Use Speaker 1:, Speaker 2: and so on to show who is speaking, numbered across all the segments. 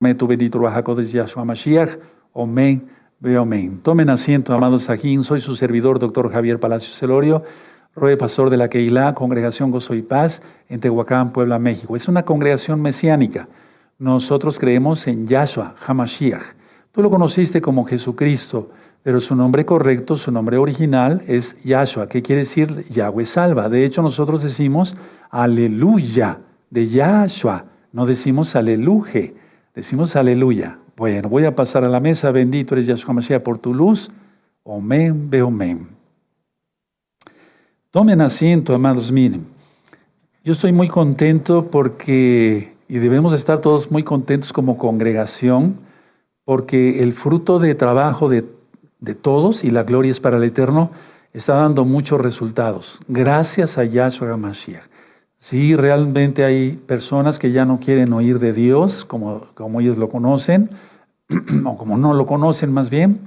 Speaker 1: tu bendito de Yahshua Mashiach. Omen, veo amén. Tomen asiento, amados Sajín. Soy su servidor, doctor Javier Palacio Celorio, Roe Pastor de la Keilah, Congregación Gozo y Paz, en Tehuacán, Puebla, México. Es una congregación mesiánica. Nosotros creemos en Yahshua Hamashiach. Tú lo conociste como Jesucristo, pero su nombre correcto, su nombre original es Yahshua, que quiere decir Yahweh salva. De hecho, nosotros decimos aleluya de Yahshua, no decimos aleluya. Decimos aleluya. Bueno, voy a pasar a la mesa. Bendito eres Yahshua Mashiach por tu luz. Omen, ve omen. Tomen asiento, amados, miren. Yo estoy muy contento porque, y debemos estar todos muy contentos como congregación, porque el fruto de trabajo de, de todos, y la gloria es para el Eterno, está dando muchos resultados. Gracias a Yahshua Mashiach. Sí, realmente hay personas que ya no quieren oír de Dios como, como ellos lo conocen, o como no lo conocen más bien.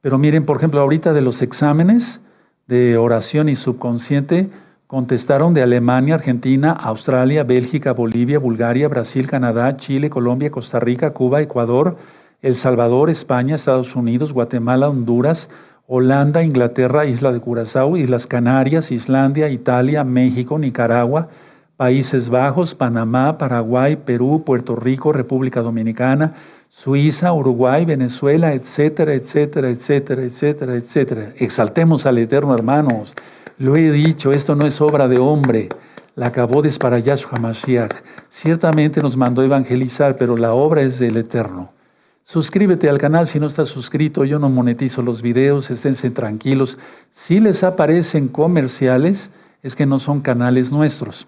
Speaker 1: Pero miren, por ejemplo, ahorita de los exámenes de oración y subconsciente, contestaron de Alemania, Argentina, Australia, Bélgica, Bolivia, Bulgaria, Brasil, Canadá, Chile, Colombia, Costa Rica, Cuba, Ecuador, El Salvador, España, Estados Unidos, Guatemala, Honduras, Holanda, Inglaterra, Isla de Curazao, Islas Canarias, Islandia, Italia, México, Nicaragua, Países Bajos, Panamá, Paraguay, Perú, Puerto Rico, República Dominicana, Suiza, Uruguay, Venezuela, etcétera, etcétera, etcétera, etcétera, etcétera. Exaltemos al Eterno, hermanos. Lo he dicho, esto no es obra de hombre. La acabó es para Yahshua. Ciertamente nos mandó evangelizar, pero la obra es del Eterno. Suscríbete al canal si no estás suscrito, yo no monetizo los videos, esténse tranquilos. Si les aparecen comerciales, es que no son canales nuestros.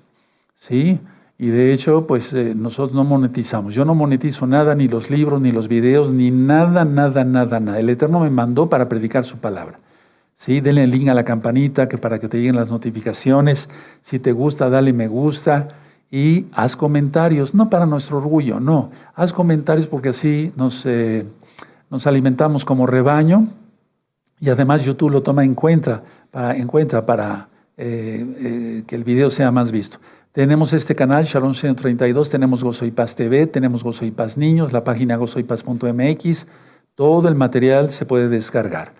Speaker 1: ¿Sí? Y de hecho, pues eh, nosotros no monetizamos. Yo no monetizo nada, ni los libros, ni los videos, ni nada, nada, nada, nada. El Eterno me mandó para predicar su palabra. ¿Sí? Denle el link a la campanita que para que te lleguen las notificaciones. Si te gusta, dale me gusta y haz comentarios, no para nuestro orgullo, no, haz comentarios porque así nos, eh, nos alimentamos como rebaño y además YouTube lo toma en cuenta para, en cuenta para eh, que el video sea más visto. Tenemos este canal, Shalom 132, tenemos Gozo TV, tenemos Gozo Niños, la página gozoypaz.mx, todo el material se puede descargar.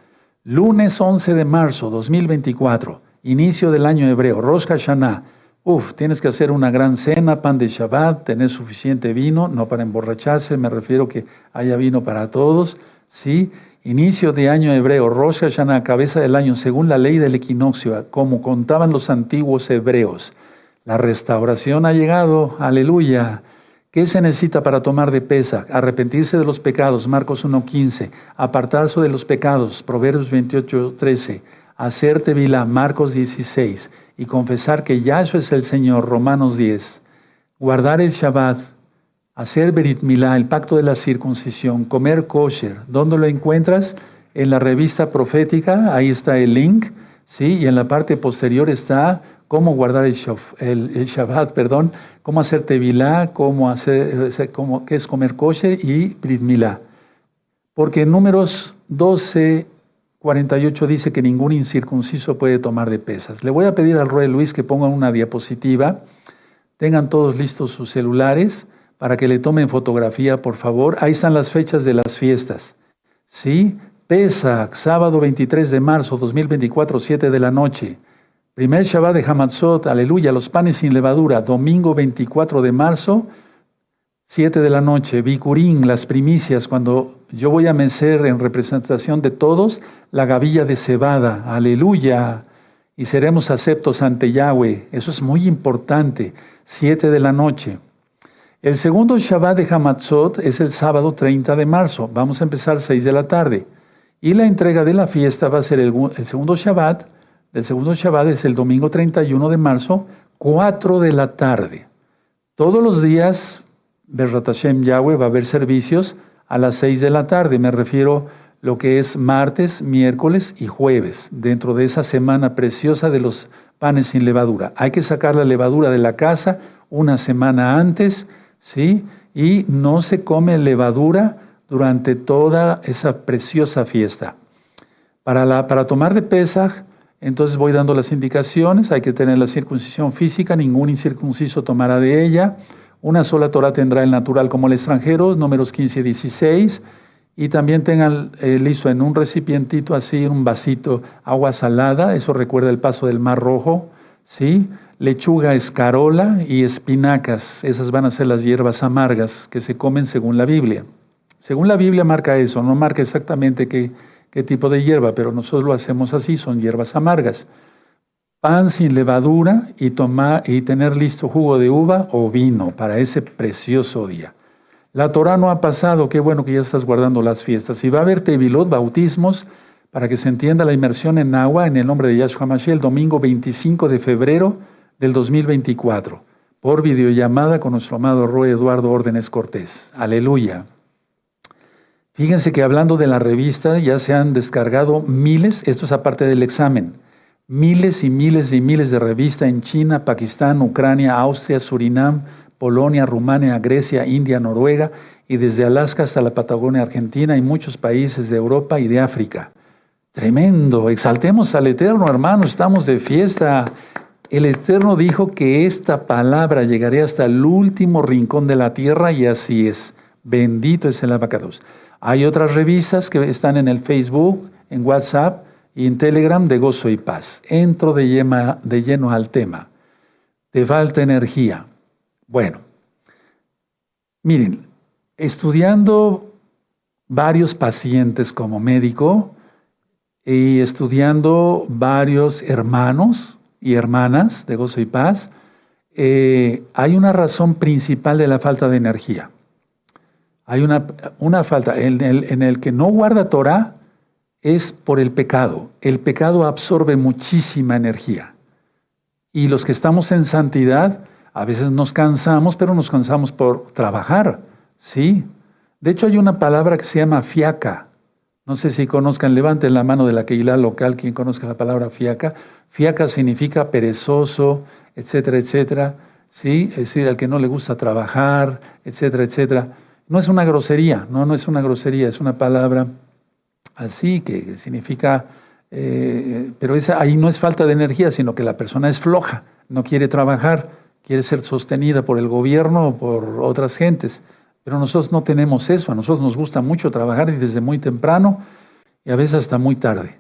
Speaker 1: Lunes 11 de marzo 2024, inicio del año hebreo, Rosh Hashanah, Uf, tienes que hacer una gran cena, pan de Shabbat, tener suficiente vino, no para emborracharse, me refiero que haya vino para todos, ¿sí? Inicio de año hebreo, Rosh Hashanah, cabeza del año, según la ley del equinoccio, como contaban los antiguos hebreos. La restauración ha llegado, aleluya. ¿Qué se necesita para tomar de pesa? Arrepentirse de los pecados, Marcos 1.15. Apartarse de los pecados, Proverbios 28.13. Hacer tevilá, Marcos 16 y confesar que Yahshua es el Señor, Romanos 10, guardar el Shabbat, hacer Berit Milá, el pacto de la circuncisión, comer kosher, ¿dónde lo encuentras? En la revista profética, ahí está el link, ¿sí? Y en la parte posterior está cómo guardar el, Shabbat, perdón, cómo hacer Tevilá, cómo hacer, cómo, qué es comer kosher y Brit. Porque en números 12, 48 dice que ningún incircunciso puede tomar de pesas. Le voy a pedir al Rey Luis que ponga una diapositiva. Tengan todos listos sus celulares para que le tomen fotografía, por favor. Ahí están las fechas de las fiestas. ¿Sí? Pesach, sábado 23 de marzo 2024, 7 de la noche. Primer Shabbat de Hamatzot, aleluya, los panes sin levadura. Domingo 24 de marzo, 7 de la noche. Bikurín, las primicias, cuando yo voy a mecer en representación de todos la gavilla de cebada, aleluya, y seremos aceptos ante Yahweh. Eso es muy importante, siete de la noche. El segundo Shabbat de Hamatzot es el sábado 30 de marzo. Vamos a empezar seis de la tarde. Y la entrega de la fiesta va a ser el, segundo Shabbat. El segundo Shabbat es el domingo 31 de marzo, 4 de la tarde. Todos los días, Berrat Hashem Yahweh, va a haber servicios a las 6 de la tarde. Me refiero lo que es martes, miércoles y jueves, dentro de esa semana preciosa de los panes sin levadura. Hay que sacar la levadura de la casa una semana antes, ¿sí? Y no se come levadura durante toda esa preciosa fiesta. Para, para tomar de Pesaj, entonces voy dando las indicaciones, hay que tener la circuncisión física, ningún incircunciso tomará de ella, Una sola Torah tendrá el natural como el extranjero, números 15 y 16. Y también tengan eh, listo en un recipientito así, un vasito, agua salada, eso recuerda el paso del Mar Rojo, ¿sí? Lechuga escarola y espinacas, esas van a ser las hierbas amargas que se comen según la Biblia. Según la Biblia marca eso, no marca exactamente qué, qué tipo de hierba, pero nosotros lo hacemos así, son hierbas amargas. Pan sin levadura y, tomar, y tener listo jugo de uva o vino para ese precioso día. La Torah no ha pasado, qué bueno que ya estás guardando las fiestas. Y va a haber tevilot, bautismos, para que se entienda la inmersión en agua en el nombre de Yahshua Mashiach el domingo 25 de febrero del 2024, por videollamada con nuestro amado Roy Eduardo Órdenes Cortés. Aleluya. Fíjense que hablando de la revista ya se han descargado miles, esto es aparte del examen, miles y miles y miles de revistas en China, Pakistán, Ucrania, Austria, Surinam, Polonia, Rumania, Grecia, India, Noruega y desde Alaska hasta la Patagonia Argentina y muchos países de Europa y de África. Tremendo, exaltemos al Eterno, hermanos, estamos de fiesta. El Eterno dijo que esta palabra llegaría hasta el último rincón de la tierra y así es. Bendito es el abacados. Hay otras revistas que están en el Facebook, en WhatsApp y en Telegram de Gozo y Paz. Entro de, lleno al tema. Te falta energía. Bueno, miren, estudiando varios pacientes como médico y estudiando varios hermanos y hermanas de gozo y paz, eh, hay una razón principal de la falta de energía. Hay una, una falta. En el, en el que no guarda Torah es por el pecado. El pecado absorbe muchísima energía. Y los que estamos en santidad, a veces nos cansamos, pero nos cansamos por trabajar, ¿sí? De hecho, hay una palabra que se llama fiaca. No sé si conozcan, levanten la mano de la Keilah local, quien conozca la palabra fiaca. Fiaca significa perezoso, etcétera, etcétera. ¿Sí? Es decir, al que no le gusta trabajar, etcétera, etcétera. No es una grosería, no, no es una grosería, es una palabra así que significa, eh, pero esa, ahí no es falta de energía, sino que la persona es floja, no quiere trabajar quiere ser sostenida por el gobierno o por otras gentes. Pero nosotros no tenemos eso, a nosotros nos gusta mucho trabajar y desde muy temprano y a veces hasta muy tarde.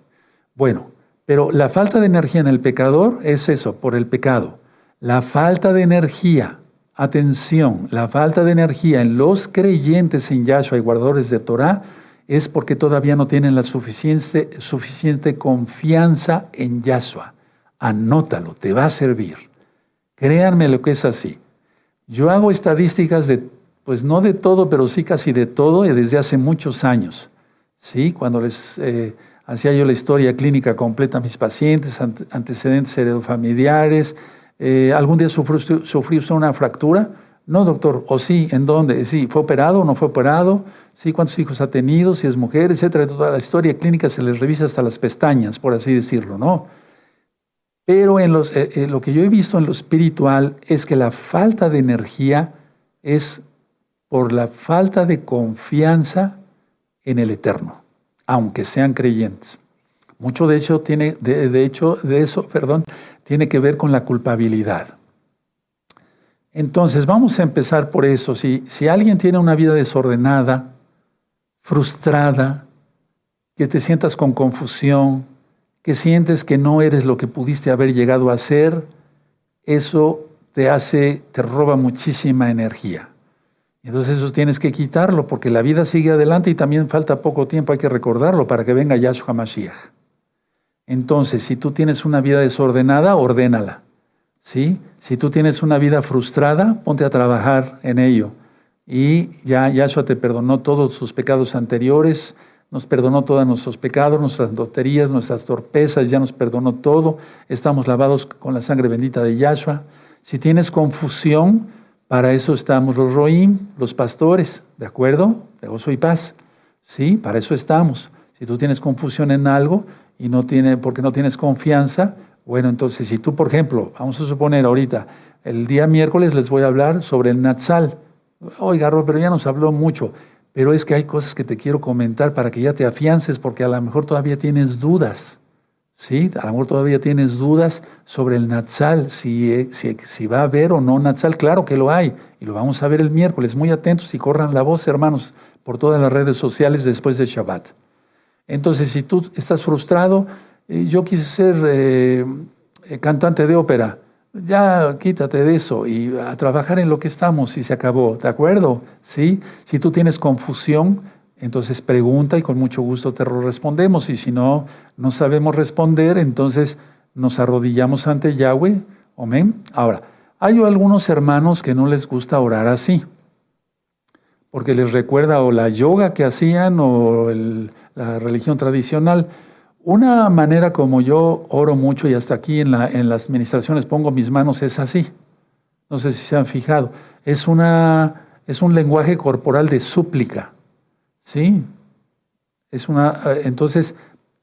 Speaker 1: Bueno, pero la falta de energía en el pecador es eso, por el pecado. La falta de energía, atención, la falta de energía en los creyentes en Yahshua y guardadores de Torah es porque todavía no tienen la suficiente, suficiente confianza en Yahshua. Anótalo, te va a servir. Créanme lo que es así. Yo hago estadísticas de, pues no de todo, pero sí casi de todo desde hace muchos años. ¿Sí? Cuando les eh, hacía yo la historia clínica completa a mis pacientes, antecedentes heredofamiliares, eh, ¿algún día sufrió, sufrió usted una fractura? No, doctor. ¿O sí? ¿En dónde? Sí, ¿fue operado o no fue operado? Sí, ¿cuántos hijos ha tenido? Si es mujer, etcétera. Toda la historia clínica se les revisa hasta las pestañas, por así decirlo, ¿no? Pero en los, eh, eh, lo que yo he visto en lo espiritual es que la falta de energía es por la falta de confianza en el Eterno, aunque sean creyentes. Mucho de hecho tiene, de, hecho, de eso, perdón, tiene que ver con la culpabilidad. Entonces, vamos a empezar por eso. Si, si alguien tiene una vida desordenada, frustrada, que te sientas con confusión, que sientes que no eres lo que pudiste haber llegado a ser, eso te hace, te roba muchísima energía. Entonces eso tienes que quitarlo porque la vida sigue adelante y también falta poco tiempo, hay que recordarlo para que venga Yahshua Mashiach. Entonces, si tú tienes una vida desordenada, ordénala. ¿Sí? Si tú tienes una vida frustrada, ponte a trabajar en ello. Y ya Yahshua te perdonó todos sus pecados anteriores, nos perdonó todos nuestros pecados, nuestras loterías, nuestras torpezas, ya nos perdonó todo. Estamos lavados con la sangre bendita de Yahshua. Si tienes confusión, para eso estamos los roim, los pastores, ¿de acuerdo? De gozo y paz. Sí, para eso estamos. Si tú tienes confusión en algo y no tiene, porque no tienes confianza, bueno, entonces si tú, por ejemplo, vamos a suponer ahorita, el día miércoles les voy a hablar sobre el Natsal. Oiga, pero ya nos habló mucho pero es que hay cosas que te quiero comentar para que ya te afiances, porque a lo mejor todavía tienes dudas. ¿Sí? A lo mejor todavía tienes dudas sobre el Natsal, si, si, si va a haber o no Natsal. Claro que lo hay, Y lo vamos a ver el miércoles. Muy atentos y corran la voz, hermanos, por todas las redes sociales después de Shabbat. Entonces, si tú estás frustrado, eh, yo quise ser eh, eh, cantante de ópera, ya quítate de eso y a trabajar en lo que estamos y se acabó, ¿de acuerdo? ¿Sí? Si tú tienes confusión, entonces pregunta y con mucho gusto te respondemos. Y si no, no sabemos responder, entonces nos arrodillamos ante Yahweh. Amén. Ahora, hay algunos hermanos que no les gusta orar así, porque les recuerda o la yoga que hacían o la religión tradicional. Una manera como yo oro mucho y hasta aquí en, la, en las administraciones pongo mis manos es así. No sé si se han fijado. Es, una, es un lenguaje corporal de súplica. ¿Sí? Es una, entonces,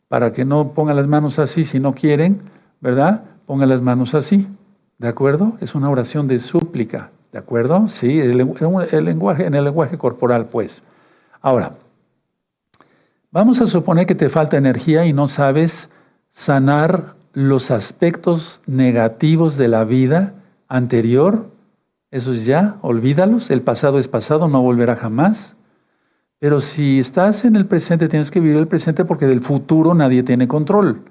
Speaker 1: para que no pongan las manos así si no quieren, ¿verdad? Pongan las manos así. ¿De acuerdo? Es una oración de súplica. ¿De acuerdo? Sí, el, el lenguaje, en el lenguaje corporal, pues. Ahora, Vamos a suponer que te falta energía y no sabes sanar los aspectos negativos de la vida anterior. Esos ya, olvídalos. El pasado es pasado, no volverá jamás. Pero si estás en el presente, tienes que vivir el presente porque del futuro nadie tiene control.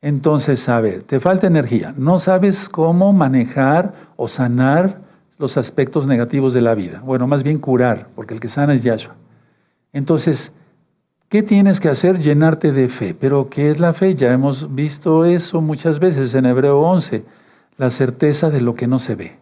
Speaker 1: Entonces, a ver, te falta energía. No sabes cómo manejar o sanar los aspectos negativos de la vida. Bueno, más bien curar, porque el que sana es Yahshua. Entonces, ¿Qué tienes que hacer? Llenarte de fe. Pero ¿qué es la fe? Ya hemos visto eso muchas veces en Hebreo 11, la certeza de lo que no se ve.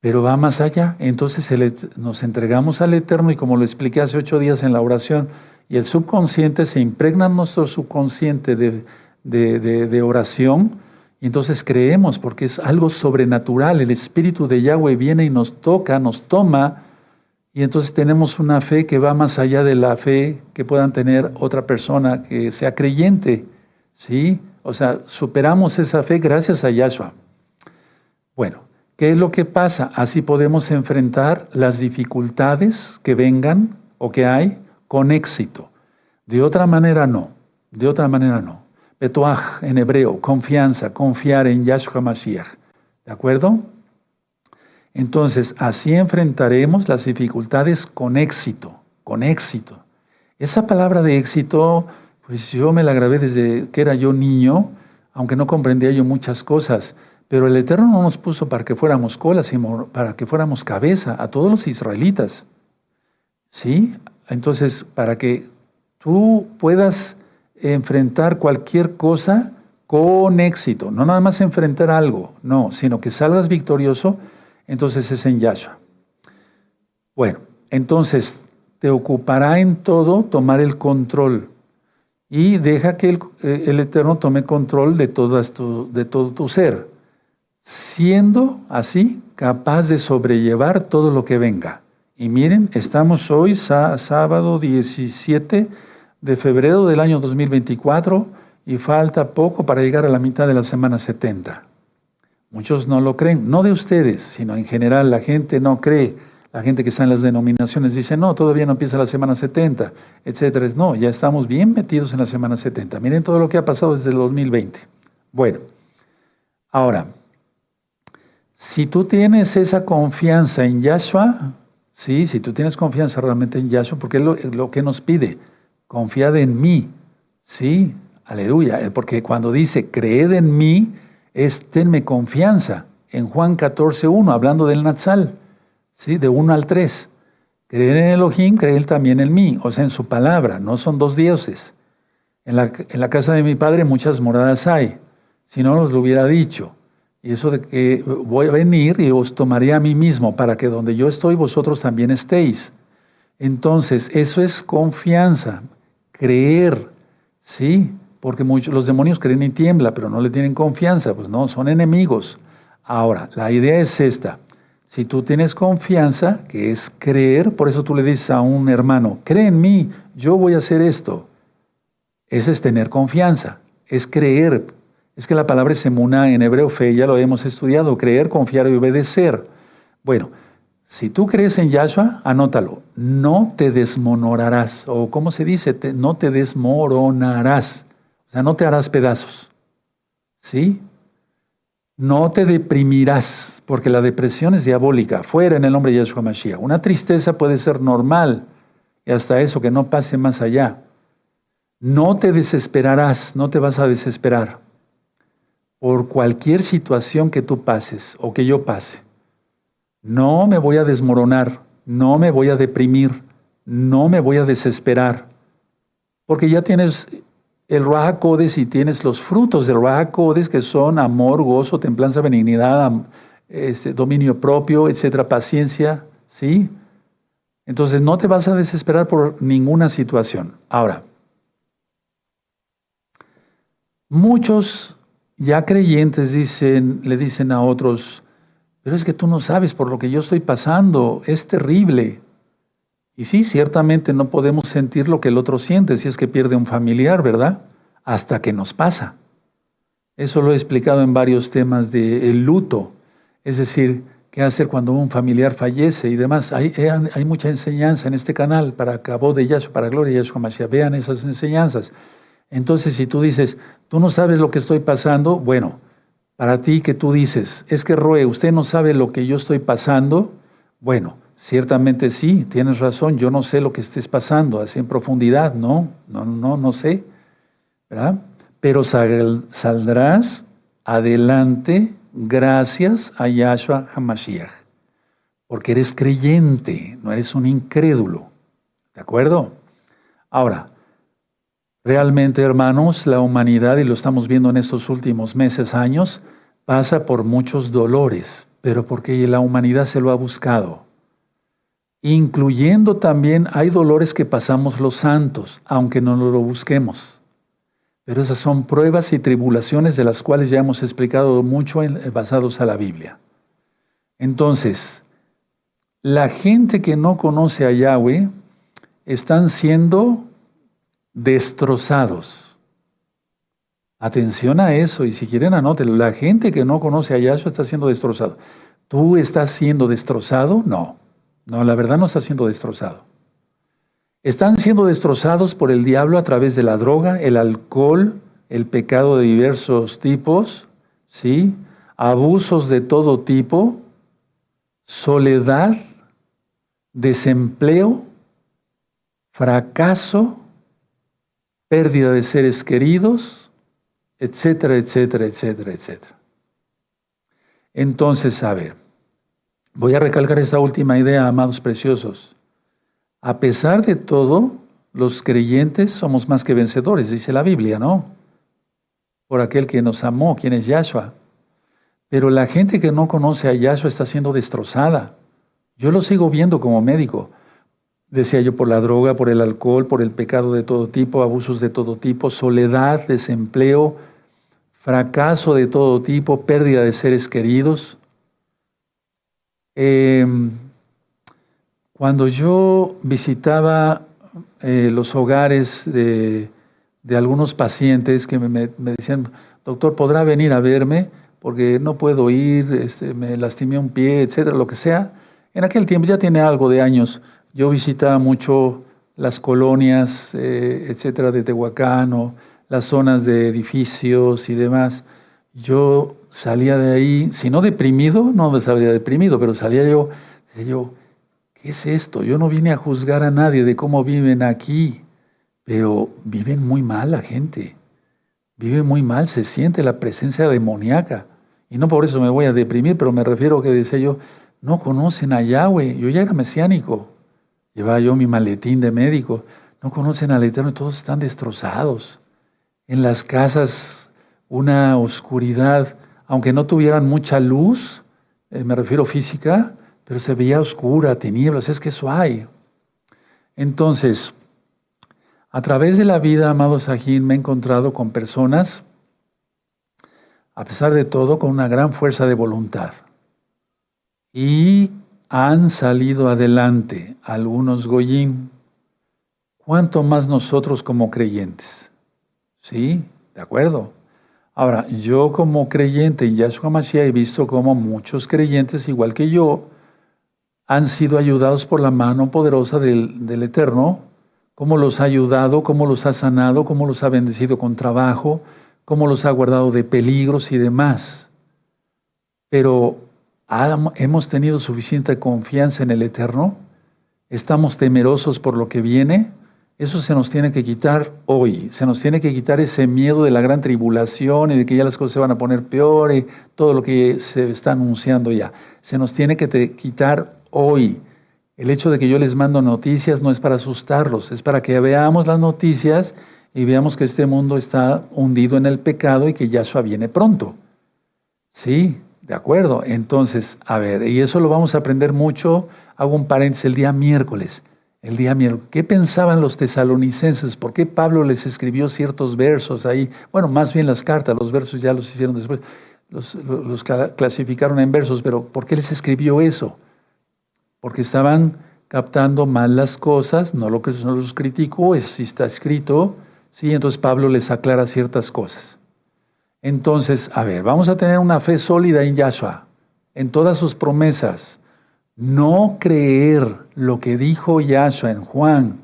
Speaker 1: Pero va más allá. Entonces nos entregamos al Eterno y como lo expliqué hace ocho días en la oración, y el subconsciente se impregna en nuestro subconsciente de, de oración, y entonces creemos porque es algo sobrenatural. El Espíritu de Yahweh viene y nos toca, nos toma y entonces tenemos una fe que va más allá de la fe que puedan tener otra persona que sea creyente. ¿Sí? O sea, superamos esa fe gracias a Yahshua. Bueno, ¿qué es lo que pasa? Así podemos enfrentar las dificultades que vengan o que hay con éxito. De otra manera no. De otra manera no. Betuach en hebreo, confianza, confiar en Yahshua Mashiach. ¿De acuerdo? Entonces, así enfrentaremos las dificultades con éxito, con éxito. Esa palabra de éxito, pues yo me la grabé desde que era yo niño, aunque no comprendía yo muchas cosas, pero el Eterno no nos puso para que fuéramos cola, sino para que fuéramos cabeza a todos los israelitas. ¿Sí? Entonces, para que tú puedas enfrentar cualquier cosa con éxito, no nada más enfrentar algo, no, sino que salgas victorioso, entonces es en Yahshua. Bueno, entonces te ocupará en todo tomar el control y deja que el, eh, Eterno tome control de todo, esto, de todo tu ser, siendo así capaz de sobrellevar todo lo que venga. Y miren, estamos hoy sábado 17 de febrero del año 2024 y falta poco para llegar a la mitad de la semana 70. Muchos no lo creen, no de ustedes, sino en general la gente no cree. La gente que está en las denominaciones dice, no, todavía no empieza la semana 70, etcétera. No, ya estamos bien metidos en la semana 70. Miren todo lo que ha pasado desde el 2020. Bueno, ahora, si tú tienes esa confianza en Yahshua, sí, si tú tienes confianza realmente en Yahshua, porque es lo, lo que nos pide, confiad en mí, sí, aleluya, porque cuando dice creed en mí, es tenme confianza. En Juan 14.1, hablando del Natsal, ¿sí? de 1 al 3. Creer en Elohim, creer también en mí, o sea, en su palabra, no son dos dioses. En la, en la casa de mi padre muchas moradas hay, si no nos lo hubiera dicho. Y eso de que voy a venir y os tomaré a mí mismo para que donde yo estoy vosotros también estéis. Entonces, eso es confianza, creer, ¿sí? Porque muchos, los demonios creen y tiembla, pero no le tienen confianza, pues no, son enemigos. Ahora, la idea es esta. Si tú tienes confianza, que es creer, por eso tú le dices a un hermano, cree en mí, yo voy a hacer esto. Ese es tener confianza, es creer. Es que la palabra es emuna en hebreo fe, ya lo hemos estudiado, creer, confiar y obedecer. Bueno, si tú crees en Yahshua, anótalo, no te desmonorarás, o como se dice, no te desmoronarás sea, no te harás pedazos. ¿Sí? No te deprimirás. porque la depresión es diabólica, fuera en el nombre de Yeshua Mashiach. Una tristeza puede ser normal y hasta eso, que no pase más allá. No te desesperarás, no te vas a desesperar por cualquier situación que tú pases o que yo pase. No me voy a desmoronar, no me voy a deprimir, no me voy a desesperar, porque ya tienes el Raja y tienes los frutos del Raja que son amor, gozo, templanza, benignidad, este, dominio propio, etcétera, paciencia, ¿sí? Entonces no te vas a desesperar por ninguna situación. Ahora, muchos ya creyentes dicen, le dicen a otros, pero es que tú no sabes por lo que yo estoy pasando, es terrible. Y sí, ciertamente no podemos sentir lo que el otro siente si es que pierde un familiar, ¿verdad? Hasta que nos pasa. Eso lo he explicado en varios temas del luto. Es decir, qué hacer cuando un familiar fallece y demás. Hay, hay, mucha enseñanza en este canal para cabo de Yahshua, para gloria de Yahshua Mashiach. Vean esas enseñanzas. Entonces, si tú dices, tú no sabes lo que estoy pasando, bueno, para ti que tú dices, es que Roe, usted no sabe lo que yo estoy pasando, bueno, Ciertamente sí, tienes razón, yo no sé lo que estés pasando, así en profundidad, no, no, no, no sé. Pero saldrás adelante gracias a Yahshua HaMashiach, porque eres creyente, no eres un incrédulo, ¿de acuerdo? Ahora, realmente hermanos, la humanidad, y lo estamos viendo en estos últimos meses, años, pasa por muchos dolores, pero porque la humanidad se lo ha buscado incluyendo también hay dolores que pasamos los santos, aunque no lo busquemos. Pero esas son pruebas y tribulaciones de las cuales ya hemos explicado mucho en, eh, basados a la Biblia. Entonces, la gente que no conoce a Yahweh están siendo destrozados. Atención a eso, y si quieren anótelo, la gente que no conoce a Yahshua está siendo destrozado. ¿Tú estás siendo destrozado? No. No, la verdad no está siendo destrozado. Están siendo destrozados por el diablo a través de la droga, el alcohol, el pecado de diversos tipos, ¿sí? abusos de todo tipo, soledad, desempleo, fracaso, pérdida de seres queridos, etcétera, etcétera, etcétera, etcétera. Entonces, a ver, Voy a recalcar esta última idea, amados preciosos. A pesar de todo, los creyentes somos más que vencedores, dice la Biblia, ¿no? Por aquel que nos amó, quien es Yahshua. Pero la gente que no conoce a Yahshua está siendo destrozada. Yo lo sigo viendo como médico. Decía yo por la droga, por el alcohol, por el pecado de todo tipo, abusos de todo tipo, soledad, desempleo, fracaso de todo tipo, pérdida de seres queridos. Em, cuando yo visitaba eh, los hogares de, algunos pacientes que me, decían, doctor, ¿podrá venir a verme? Porque no puedo ir, este, me lastimé un pie, etcétera, lo que sea. En aquel tiempo, ya tiene algo de años, yo visitaba mucho las colonias, eh, etcétera, de Tehuacán o las zonas de edificios y demás. Yo salía de ahí, si no deprimido, no me salía deprimido, pero salía yo, decía yo, ¿qué es esto? Yo no vine a juzgar a nadie de cómo viven aquí, pero viven muy mal la gente, vive muy mal, se siente la presencia demoníaca. Y no por eso me voy a deprimir, pero me refiero a que decía yo, no conocen a Yahweh, yo ya era mesiánico, llevaba yo mi maletín de médico, no conocen al Eterno, todos están destrozados. En las casas una oscuridad aunque no tuvieran mucha luz, eh, me refiero física, pero se veía oscura, tinieblas, es que eso hay. Entonces, a través de la vida, amado Sajín, me he encontrado con personas, a pesar de todo, con una gran fuerza de voluntad. Y han salido adelante algunos goyim. ¿Cuánto más nosotros como creyentes? ¿Sí? ¿De acuerdo? Ahora, yo como creyente en Yahshua Mashiach he visto como muchos creyentes, igual que yo, han sido ayudados por la mano poderosa del, del Eterno, cómo los ha ayudado, cómo los ha sanado, cómo los ha bendecido con trabajo, cómo los ha guardado de peligros y demás. Pero ¿Hemos tenido suficiente confianza en el Eterno? ¿Estamos temerosos por lo que viene? Eso se nos tiene que quitar hoy. Se nos tiene que quitar ese miedo de la gran tribulación y de que ya las cosas se van a poner peor y todo lo que se está anunciando ya. Se nos tiene que quitar hoy. El hecho de que yo les mando noticias no es para asustarlos, es para que veamos las noticias y veamos que este mundo está hundido en el pecado y que Yahshua viene pronto. Sí, de acuerdo. Entonces, a ver, y eso lo vamos a aprender mucho. Hago un paréntesis el día miércoles. El día miércoles. ¿Qué pensaban los tesalonicenses? ¿Por qué Pablo les escribió ciertos versos ahí? Bueno, más bien las cartas, los versos ya los hicieron después. Los, clasificaron en versos, pero ¿por qué les escribió eso? porque estaban captando mal las cosas, no lo que se los criticó, es, si está escrito, ¿sí? entonces Pablo les aclara ciertas cosas. Entonces, a ver, vamos a tener una fe sólida en Yahshua, en todas sus promesas. No creer lo que dijo Yahshua en Juan,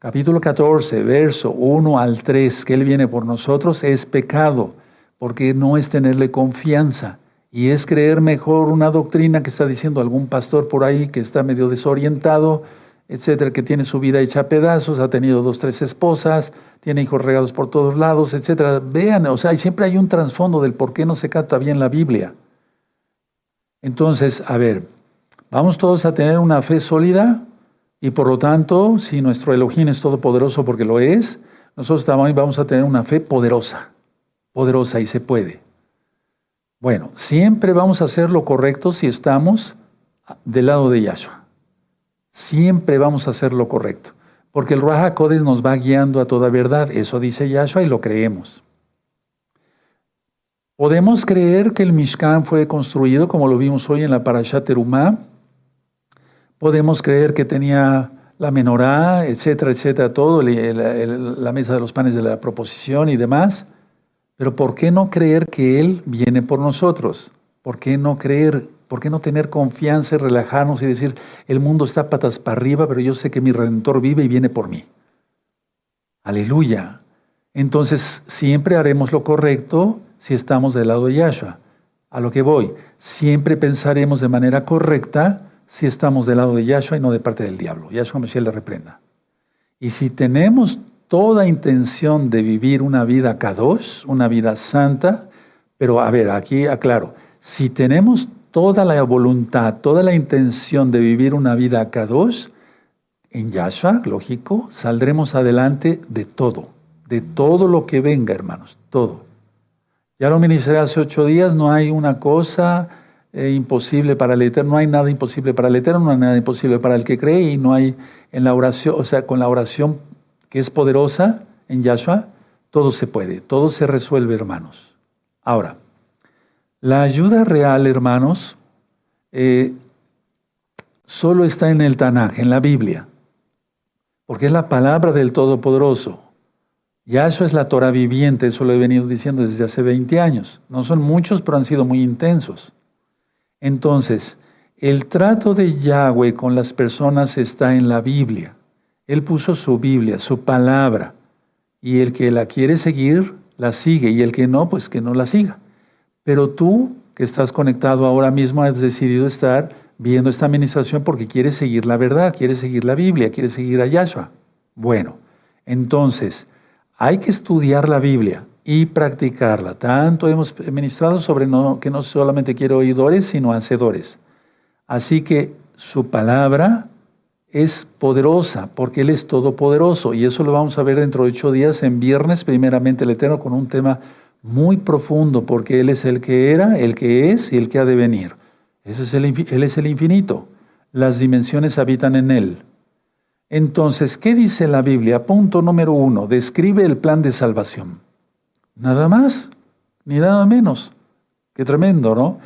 Speaker 1: capítulo 14, verso 1 al 3, que Él viene por nosotros, es pecado, porque no es tenerle confianza. Y es creer mejor una doctrina que está diciendo algún pastor por ahí que está medio desorientado, etcétera, que tiene su vida hecha a pedazos, ha tenido dos, tres esposas, tiene hijos regados por todos lados, etcétera. Vean, o sea, siempre hay un trasfondo del por qué no se cata bien la Biblia. Entonces, a ver, vamos todos a tener una fe sólida y por lo tanto, si nuestro Elohim es todopoderoso porque lo es, nosotros también vamos a tener una fe poderosa, poderosa y se puede. Bueno, siempre vamos a hacer lo correcto si estamos del lado de Yahshua. Siempre vamos a hacer lo correcto. Porque el Raja Kodesh nos va guiando a toda verdad. Eso dice Yahshua y lo creemos. Podemos creer que el Mishkan fue construido como lo vimos hoy en la Parashat Terumá. Podemos creer que tenía la menorá, etcétera, etcétera, todo, la mesa de los panes de la proposición y demás. Pero ¿por qué no creer que Él viene por nosotros? ¿Por qué no creer? ¿Por qué no tener confianza y relajarnos y decir, el mundo está patas para arriba, pero yo sé que mi Redentor vive y viene por mí? Aleluya. Entonces siempre haremos lo correcto si estamos del lado de Yahshua. A lo que voy, siempre pensaremos de manera correcta si estamos del lado de Yahshua y no de parte del diablo. Yahshua Mesías le reprenda. Y si tenemos toda intención de vivir una vida kadosh, una vida santa, pero a ver, aquí aclaro, si tenemos toda la voluntad, toda la intención de vivir una vida kadosh, en Yahshua, lógico, saldremos adelante de todo, de todo lo que venga, hermanos, todo. Ya lo ministré hace ocho días, no hay una cosa eh, imposible para el Eterno, no hay nada imposible para el Eterno, no hay nada imposible para el que cree y no hay en la oración, o sea, con la oración que es poderosa en Yahshua, todo se puede, todo se resuelve, hermanos. Ahora, la ayuda real, hermanos, eh, solo está en el Tanaj, en la Biblia, porque es la palabra del Todopoderoso. Yahshua es la Torah viviente, eso lo he venido diciendo desde hace 20 años. No son muchos, pero han sido muy intensos. Entonces, el trato de Yahweh con las personas está en la Biblia. Él puso su Biblia, su palabra, y el que la quiere seguir, la sigue, y el que no, pues que no la siga. Pero tú, que estás conectado ahora mismo, has decidido estar viendo esta administración porque quieres seguir la verdad, quieres seguir la Biblia, quieres seguir a Yahshua. Bueno, entonces, hay que estudiar la Biblia y practicarla. Tanto hemos ministrado sobre no, que no solamente quiero oidores, sino hacedores. Así que su palabra es poderosa porque Él es todopoderoso y eso lo vamos a ver dentro de ocho días en viernes, primeramente el Eterno, con un tema muy profundo porque Él es el que era, el que es y el que ha de venir. Ese es el, él es el infinito. Las dimensiones habitan en Él. Entonces, ¿qué dice la Biblia? Punto número uno, describe el plan de salvación. Nada más, ni nada menos. Qué tremendo, ¿no?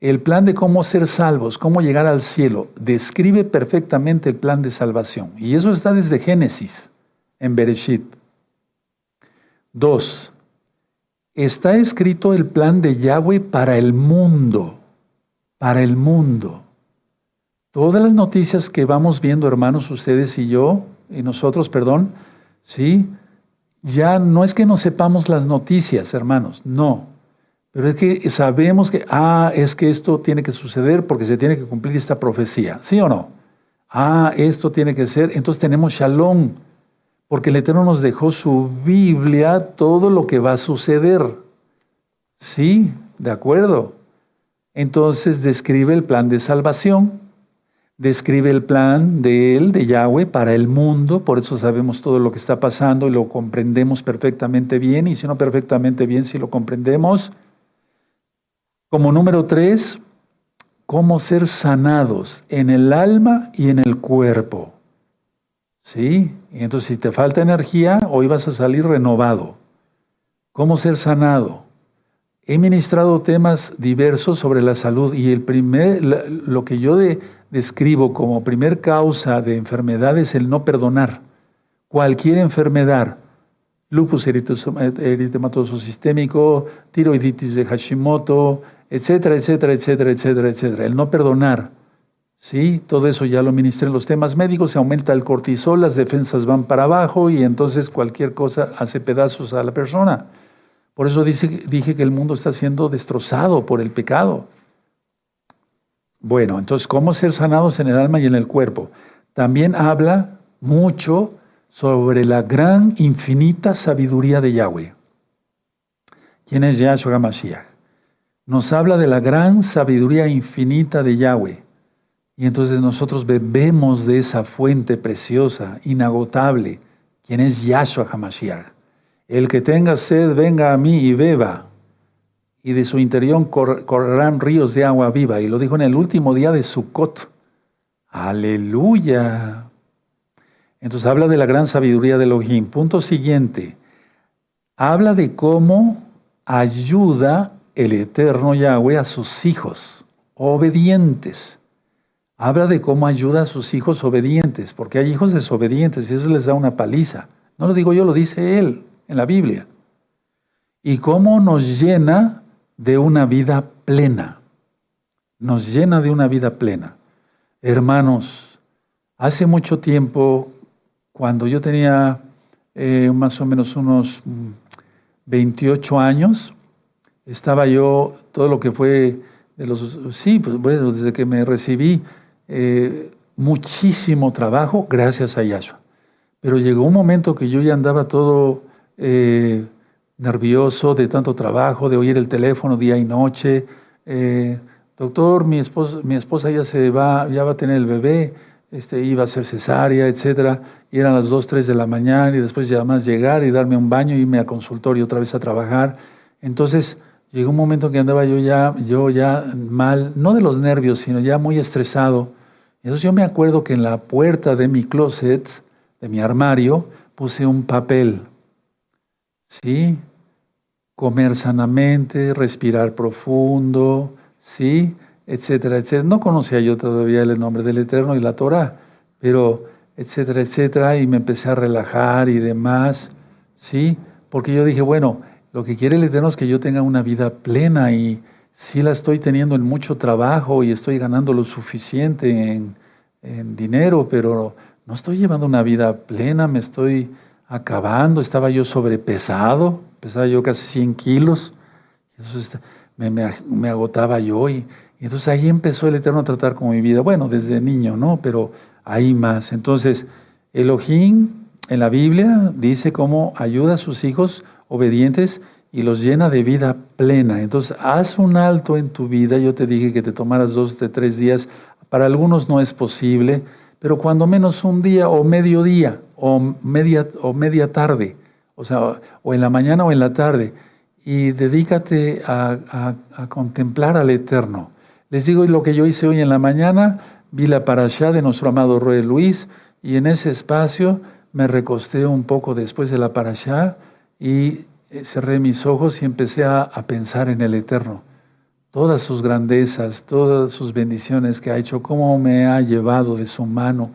Speaker 1: El plan de cómo ser salvos, cómo llegar al cielo, describe perfectamente el plan de salvación. Y eso está desde Génesis, en Bereshit. Dos, está escrito el plan de Yahweh para el mundo, para el mundo. Todas las noticias que vamos viendo, hermanos, ustedes y yo, y nosotros, perdón, ¿sí? Ya no es que no sepamos las noticias, hermanos, no Pero es que sabemos que, ah, es que esto tiene que suceder porque se tiene que cumplir esta profecía, ¿sí o no? Ah, esto tiene que ser, entonces tenemos shalom, porque el Eterno nos dejó su Biblia, todo lo que va a suceder. Sí, de acuerdo. Entonces describe el plan de salvación, describe el plan de Él, de Yahweh, para el mundo, por eso sabemos todo lo que está pasando y lo comprendemos perfectamente bien, y si no perfectamente bien, si lo comprendemos. Como número tres, cómo ser sanados en el alma y en el cuerpo. ¿Sí? Y entonces si te falta energía, hoy vas a salir renovado. ¿Cómo ser sanado? He ministrado temas diversos sobre la salud y el primer, lo que yo describo como primer causa de enfermedad es el no perdonar. Cualquier enfermedad, lupus eritematoso sistémico, tiroiditis de Hashimoto, etcétera, etcétera, etcétera, etcétera, etcétera. El no perdonar. ¿Sí? Todo eso ya lo ministré en los temas médicos, se aumenta el cortisol, las defensas van para abajo y entonces cualquier cosa hace pedazos a la persona. Por eso dije que el mundo está siendo destrozado por el pecado. Bueno, entonces, ¿cómo ser sanados en el alma y en el cuerpo? También habla mucho sobre la gran, infinita sabiduría de Yahweh. ¿Quién es Yahshua HaMashiach? Nos habla de la gran sabiduría infinita de Yahweh. Y entonces nosotros bebemos de esa fuente preciosa, inagotable, quien es Yahshua HaMashiach. El que tenga sed, venga a mí y beba, y de su interior correrán ríos de agua viva. Y lo dijo en el último día de Sukkot. Aleluya. Entonces habla de la gran sabiduría de Elohim. Punto siguiente. Habla de cómo ayuda el eterno Yahweh a sus hijos obedientes. Habla de cómo ayuda a sus hijos obedientes, porque hay hijos desobedientes y eso les da una paliza. No lo digo yo, lo dice él en la Biblia. Y cómo nos llena de una vida plena. Nos llena de una vida plena. Hermanos, hace mucho tiempo, cuando yo tenía eh, más o menos unos 28 años, estaba yo, todo lo que fue de los, sí, pues bueno, desde que me recibí, eh, muchísimo trabajo gracias a Yahshua. Pero llegó un momento que yo ya andaba todo eh, nervioso de tanto trabajo, de oír el teléfono día y noche. Eh, doctor, mi esposa, mi esposa ya se va, ya va a tener el bebé, este, iba a ser cesárea, etcétera, y eran las 2, 3 de la mañana, y después ya más llegar y darme un baño, irme al consultorio otra vez a trabajar. Entonces, llegó un momento que andaba yo ya, yo ya mal, no de los nervios, sino ya muy estresado. Entonces yo me acuerdo que en la puerta de mi closet, de mi armario, puse un papel, ¿sí? Comer sanamente, respirar profundo, ¿sí? Etcétera, etcétera. No conocía yo todavía el nombre del Eterno y la Torah, pero etcétera, etcétera, y me empecé a relajar y demás, ¿sí? Porque yo dije, bueno, lo que quiere el Eterno es que yo tenga una vida plena y sí la estoy teniendo en mucho trabajo y estoy ganando lo suficiente en, en dinero, pero no estoy llevando una vida plena, me estoy acabando, estaba yo sobrepesado, pesaba yo casi 100 kilos, entonces me, agotaba yo y, entonces ahí empezó el Eterno a tratar con mi vida, bueno, desde niño, ¿no? Pero ahí más. Entonces, Elohim en la Biblia dice cómo ayuda a sus hijos obedientes y los llena de vida plena. Entonces, haz un alto en tu vida. Yo te dije que te tomaras dos de tres días. Para algunos no es posible, pero cuando menos un día o medio día o media, o media tarde, o sea, o en la mañana o en la tarde, y dedícate a, contemplar al Eterno. Les digo lo que yo hice hoy en la mañana, vi la parashá de nuestro amado Rey Luis, y en ese espacio me recosté un poco después de la parashá y eh, cerré mis ojos y empecé a pensar en el Eterno todas sus grandezas, todas sus bendiciones que ha hecho, cómo me ha llevado de su mano.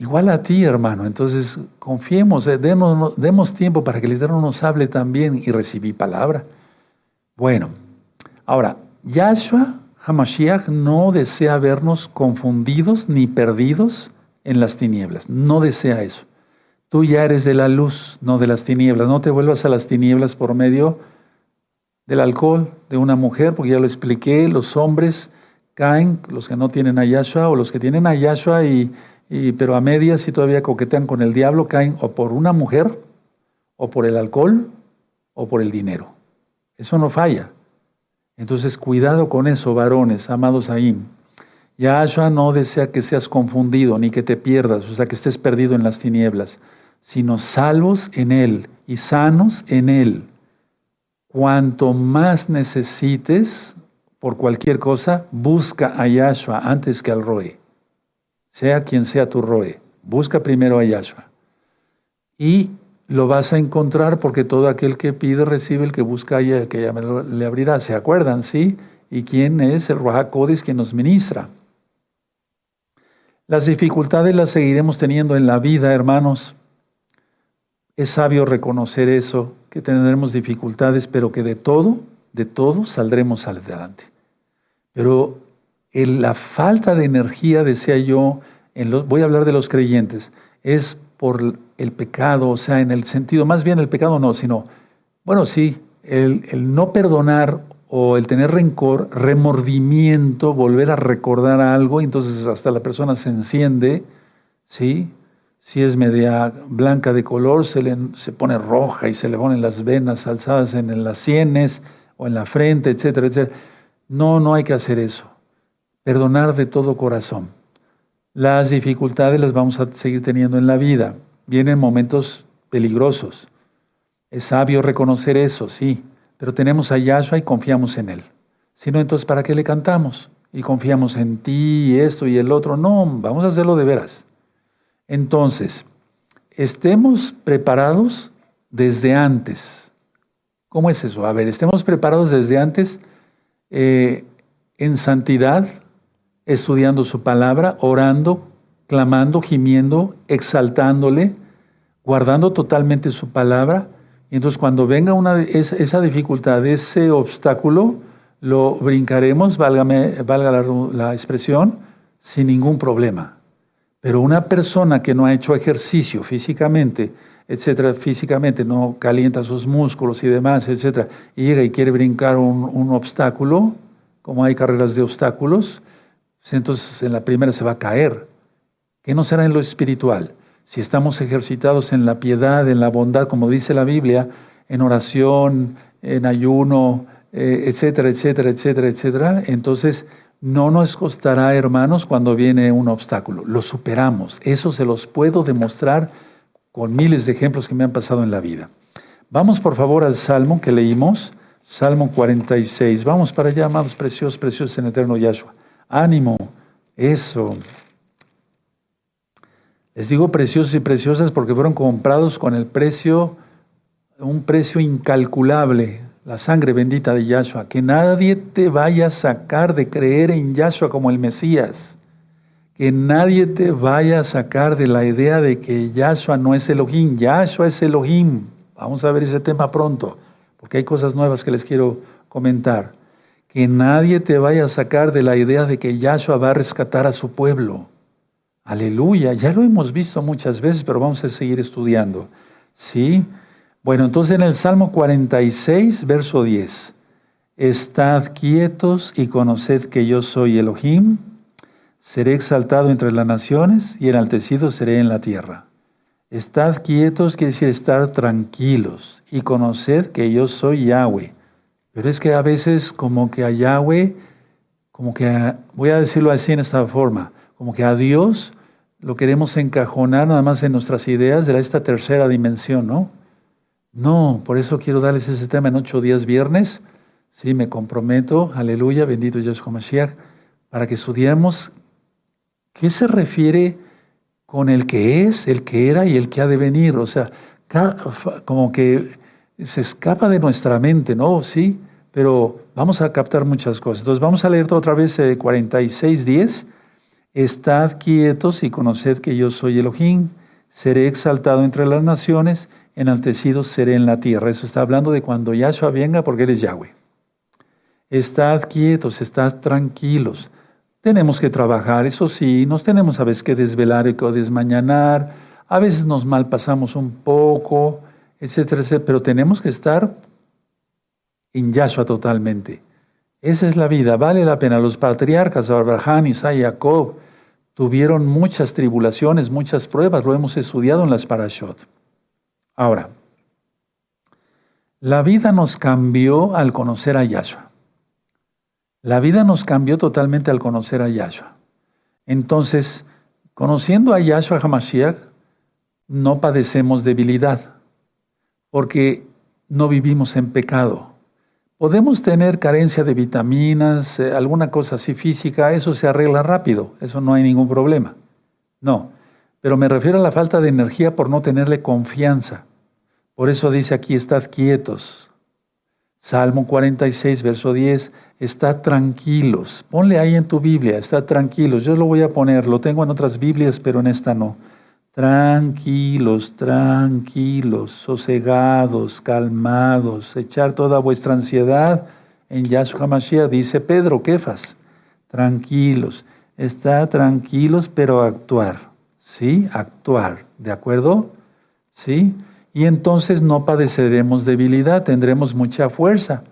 Speaker 1: Igual a ti, hermano. Entonces, confiemos, eh, demos, tiempo para que el Eterno nos hable también y recibí palabra. Bueno, ahora, Yahshua Hamashiach no desea vernos confundidos ni perdidos en las tinieblas. No desea eso. Tú ya eres de la luz, no de las tinieblas. No te vuelvas a las tinieblas por medio del alcohol de una mujer, porque ya lo expliqué, los hombres caen, los que no tienen a Yahshua o los que tienen a Yahshua y, pero a medias y todavía coquetean con el diablo, caen o por una mujer, o por el alcohol, o por el dinero. Eso no falla. Entonces, cuidado con eso, varones, amados ahí. Yahshua no desea que seas confundido ni que te pierdas, o sea, que estés perdido en las tinieblas, sino salvos en Él y sanos en Él. Cuanto más necesites por cualquier cosa, busca a Yahshua antes que al Roe. Sea quien sea tu Roe, busca primero a Yahshua. Y lo vas a encontrar porque todo aquel que pide recibe, el que busca y el que le abrirá. ¿Se acuerdan? ¿Sí? ¿Y quién es el Ruach quien nos ministra? Las dificultades las seguiremos teniendo en la vida, hermanos. Es sabio reconocer eso, que tendremos dificultades, pero que de todo, de todo saldremos adelante. Pero en la falta de energía, decía yo, en los, voy a hablar de los creyentes, es por el pecado, o sea, en el sentido, más bien el pecado no, sino, bueno, sí, el, no perdonar o el tener rencor, remordimiento, volver a recordar algo, y entonces hasta la persona se enciende, ¿sí? Si es media blanca de color, se, le, se pone roja y se le ponen las venas alzadas en, las sienes o en la frente, etcétera, etcétera. No, no hay que hacer eso. Perdonar de todo corazón. Las dificultades las vamos a seguir teniendo en la vida. Vienen momentos peligrosos. Es sabio reconocer eso, sí pero tenemos a Yahshua y confiamos en Él. Si no, entonces, ¿para qué le cantamos? Y confiamos en ti y esto y el otro. No, vamos a hacerlo de veras. Entonces, estemos preparados desde antes. ¿Cómo es eso? A ver, estemos preparados desde antes eh, en santidad, estudiando su palabra, orando, clamando, gimiendo, exaltándole, guardando totalmente su palabra y entonces cuando venga una, esa, dificultad, ese obstáculo, lo brincaremos, valga la, expresión, sin ningún problema. Pero una persona que no ha hecho ejercicio físicamente, etcétera, físicamente no calienta sus músculos y demás, etcétera, y llega y quiere brincar un, obstáculo, como hay carreras de obstáculos, entonces en la primera se va a caer. ¿Qué no será en lo espiritual? si estamos ejercitados en la piedad, en la bondad, como dice la Biblia, en oración, en ayuno, eh, etcétera, etcétera, etcétera, etcétera, entonces no nos costará, hermanos, cuando viene un obstáculo. Lo superamos. Eso se los puedo demostrar con miles de ejemplos que me han pasado en la vida. Vamos por favor al Salmo que leímos, Salmo 46. Vamos para allá, amados preciosos, preciosos en eterno Yahshua. Ánimo, eso. Les digo preciosos y preciosas porque fueron comprados con el precio, un precio incalculable, la sangre bendita de Yahshua. Que nadie te vaya a sacar de creer en Yahshua como el Mesías. Que nadie te vaya a sacar de la idea de que Yahshua no es Elohim. Yahshua es Elohim. Vamos a ver ese tema pronto, porque hay cosas nuevas que les quiero comentar. Que nadie te vaya a sacar de la idea de que Yahshua va a rescatar a su pueblo. Aleluya, ya lo hemos visto muchas veces, pero vamos a seguir estudiando. ¿Sí? Bueno, entonces en el Salmo 46, verso 10, Estad quietos y conoced que yo soy Elohim, seré exaltado entre las naciones y enaltecido seré en la tierra. Estad quietos quiere decir estar tranquilos y conoced que yo soy Yahweh. Pero es que a veces como que a Yahweh, como que, voy a decirlo así en esta forma, como que a Dios lo queremos encajonar nada más en nuestras ideas de esta tercera dimensión, ¿no? No, por eso quiero darles ese tema en ocho días viernes. Sí, me comprometo, aleluya, bendito Yahshua Mashiach, para que estudiemos qué se refiere con el que es, el que era y el que ha de venir. O sea, como que se escapa de nuestra mente, ¿no? Sí, pero vamos a captar muchas cosas. Entonces vamos a leer otra vez eh, 46.10 Estad quietos y conoced que yo soy Elohim, seré exaltado entre las naciones, enaltecido seré en la tierra. Eso está hablando de cuando Yahshua venga porque Él es Yahweh. Estad quietos, estad tranquilos. Tenemos que trabajar, eso sí, nos tenemos a veces que desvelar y que desmañanar, a veces nos malpasamos un poco, etcétera, etcétera, pero tenemos que estar en Yahshua totalmente. Esa es la vida, vale la pena. Los patriarcas, Abraham, Isaac, Jacob, tuvieron muchas tribulaciones, muchas pruebas, lo hemos estudiado en las parashot. Ahora, la vida nos cambió al conocer a Yahshua. La vida nos cambió totalmente al conocer a Yahshua. Entonces, conociendo a Yahshua HaMashiach, no padecemos debilidad, porque no vivimos en pecado. Podemos tener carencia de vitaminas, eh, alguna cosa así física, eso se arregla rápido, eso no hay ningún problema. No, pero me refiero a la falta de energía por no tenerle confianza. Por eso dice aquí, estad quietos. Salmo 46, verso 10, estad tranquilos. Ponle ahí en tu Biblia, estad tranquilos. Yo lo voy a poner, lo tengo en otras Biblias, pero en esta no. Tranquilos, tranquilos, sosegados, calmados, echar toda vuestra ansiedad en Yahshua Mashiach, dice Pedro, Kefas. Tranquilos, está tranquilos, pero actuar, ¿sí? Actuar, ¿de acuerdo? ¿Sí? Y entonces no padeceremos debilidad, tendremos mucha fuerza.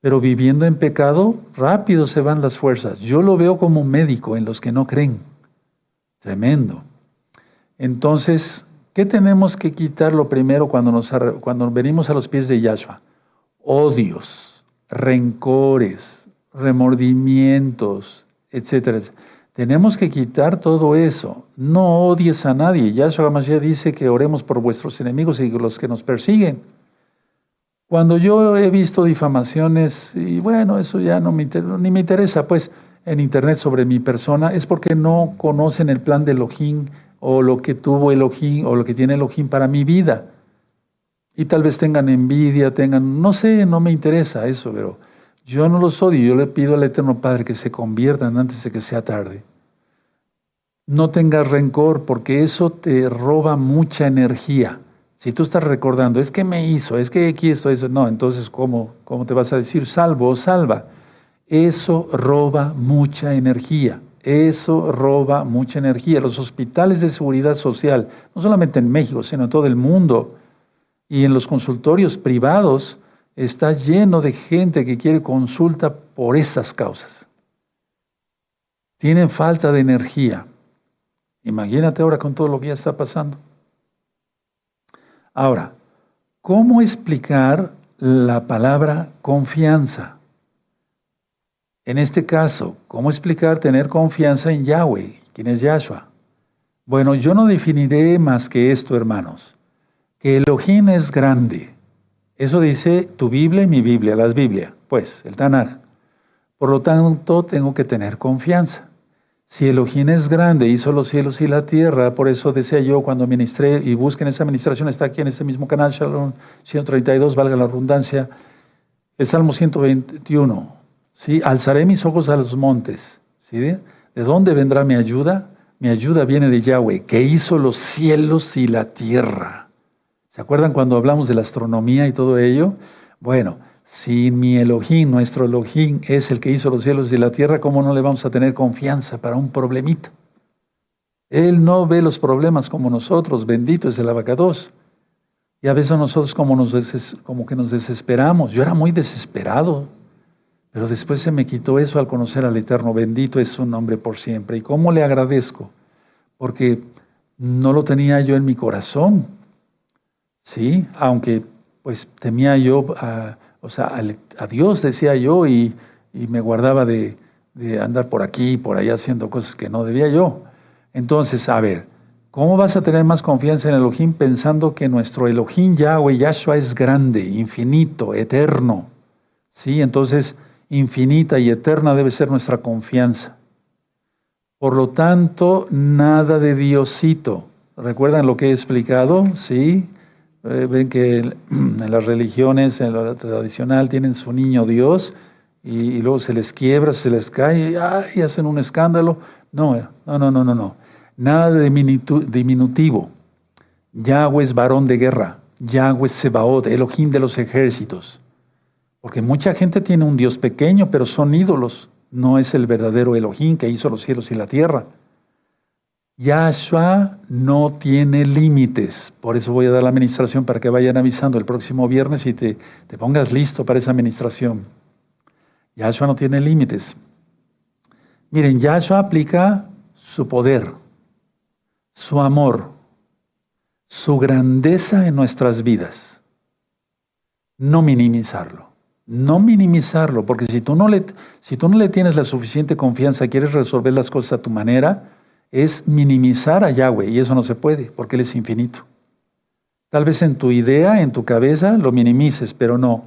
Speaker 1: Pero viviendo en pecado, rápido se van las fuerzas. Yo lo veo como un médico en los que no creen. Tremendo. Entonces, ¿qué tenemos que quitar lo primero cuando, nos, cuando venimos a los pies de Yahshua? Odios, rencores, remordimientos, etcétera. Tenemos que quitar todo eso. No odies a nadie. Yahshua Mashiach dice que oremos por vuestros enemigos y los que nos persiguen. Cuando yo he visto difamaciones, y bueno, eso ya no me ni me interesa, pues, en internet sobre mi persona, es porque no conocen el plan de Elohim o lo que tuvo Elohim o lo que tiene Elohim para mi vida. Y tal vez tengan envidia, tengan, no sé, no me interesa eso, pero yo no los odio, yo le pido al Eterno Padre que se conviertan antes de que sea tarde. No tengas rencor porque eso te roba mucha energía. Si tú estás recordando, es que me hizo, es que aquí esto, eso, no, entonces ¿cómo, cómo te vas a decir salvo o salva? Eso roba mucha energía. Eso roba mucha energía. Los hospitales de seguridad social, no solamente en México, sino en todo el mundo, y en los consultorios privados, está lleno de gente que quiere consulta por esas causas. Tienen falta de energía. Imagínate ahora con todo lo que ya está pasando. Ahora, ¿cómo explicar la palabra confianza? En este caso, ¿cómo explicar tener confianza en Yahweh? ¿Quién es Yahshua? Bueno, yo no definiré más que esto, hermanos, que Elohim es grande. Eso dice tu Biblia y mi Biblia, las Biblias, pues, el Tanaj. Por lo tanto, tengo que tener confianza. Si Elohim es grande, hizo los cielos y la tierra, por eso decía yo cuando ministré y busquen esa administración, está aquí en este mismo canal, Shalom 132, valga la redundancia, el Salmo 121. ¿Sí? Alzaré mis ojos a los montes. ¿sí? ¿De dónde vendrá mi ayuda? Mi ayuda viene de Yahweh, que hizo los cielos y la tierra. ¿Se acuerdan cuando hablamos de la astronomía y todo ello? Bueno, si mi Elohim, nuestro Elohim, es el que hizo los cielos y la tierra, ¿cómo no le vamos a tener confianza para un problemita? Él no ve los problemas como nosotros, bendito es el abacados. Y a veces nosotros como, nos como que nos desesperamos. Yo era muy desesperado. Pero después se me quitó eso al conocer al Eterno. Bendito es su nombre por siempre. ¿Y cómo le agradezco? Porque no lo tenía yo en mi corazón. Sí, aunque pues temía yo, a, o sea, a, Dios decía yo y, me guardaba de, de, andar por aquí y por allá haciendo cosas que no debía yo. Entonces, a ver, ¿cómo vas a tener más confianza en Elohim pensando que nuestro Elohim Yahweh Yahshua es grande, infinito, eterno? Sí, entonces infinita y eterna debe ser nuestra confianza. Por lo tanto, nada de Diosito. ¿Recuerdan lo que he explicado? Sí. Eh, ven que en las religiones, en lo tradicional, tienen su niño Dios y, luego se les quiebra, se les cae y hacen un escándalo. No, no, no, no, no. no. Nada de diminutivo. Yahweh es varón de guerra. Yahweh es Sebaot, Elohim de los ejércitos. Porque mucha gente tiene un Dios pequeño, pero son ídolos. No es el verdadero Elohim que hizo los cielos y la tierra. Yahshua no tiene límites. Por eso voy a dar la administración para que vayan avisando el próximo viernes y te, te pongas listo para esa administración. Yahshua no tiene límites. Miren, Yahshua aplica su poder, su amor, su grandeza en nuestras vidas. No minimizarlo. No minimizarlo, porque si tú no le, tienes la suficiente confianza, quieres resolver las cosas a tu manera, es minimizar a Yahweh y eso no se puede porque Él es infinito. Tal vez en tu idea, en tu cabeza, lo minimices, pero no.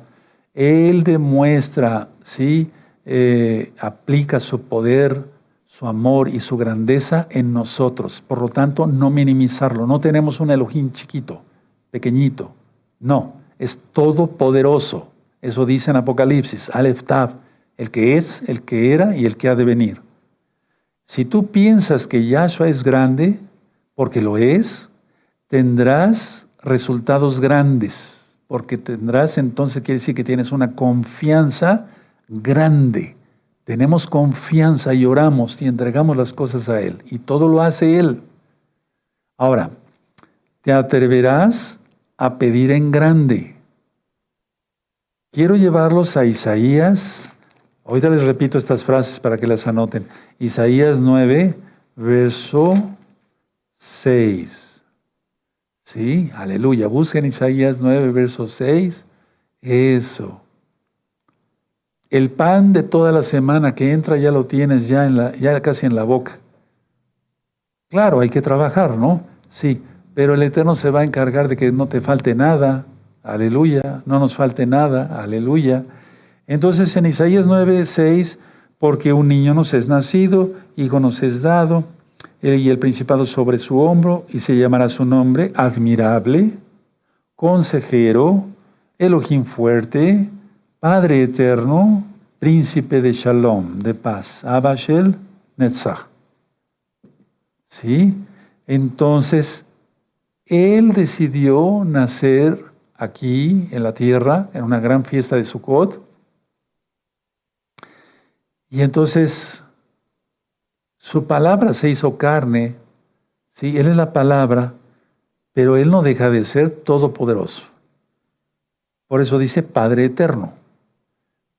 Speaker 1: Él demuestra, sí, eh, aplica su poder, su amor y su grandeza en nosotros. Por lo tanto, no minimizarlo. No tenemos un Elohim chiquito, pequeñito. No, es todopoderoso. Eso dice en Apocalipsis, Aleph Tav, el que es, el que era y el que ha de venir. Si tú piensas que Yahshua es grande, porque lo es, tendrás resultados grandes, porque tendrás entonces, quiere decir que tienes una confianza grande. Tenemos confianza y oramos y entregamos las cosas a Él, y todo lo hace Él. Ahora, te atreverás a pedir en grande. Quiero llevarlos a Isaías Ahorita les repito estas frases para que las anoten. Isaías 9, verso 6. Sí, aleluya. Busquen Isaías 9, verso 6. Eso. El pan de toda la semana que entra ya lo tienes ya, en la, ya casi en la boca. Claro, hay que trabajar, ¿no? Sí, pero el Eterno se va a encargar de que no te falte nada. Aleluya. No nos falte nada. Aleluya. Entonces en Isaías 9, 6, porque un niño nos es nacido, hijo nos es dado, y el principado sobre su hombro, y se llamará su nombre admirable, consejero, Elohim fuerte, Padre eterno, príncipe de Shalom, de paz, Abashel Netzach. ¿Sí? Entonces, él decidió nacer aquí en la tierra, en una gran fiesta de Sukkot, y entonces su palabra se hizo carne, ¿sí? Él es la palabra, pero Él no deja de ser todopoderoso. Por eso dice Padre Eterno.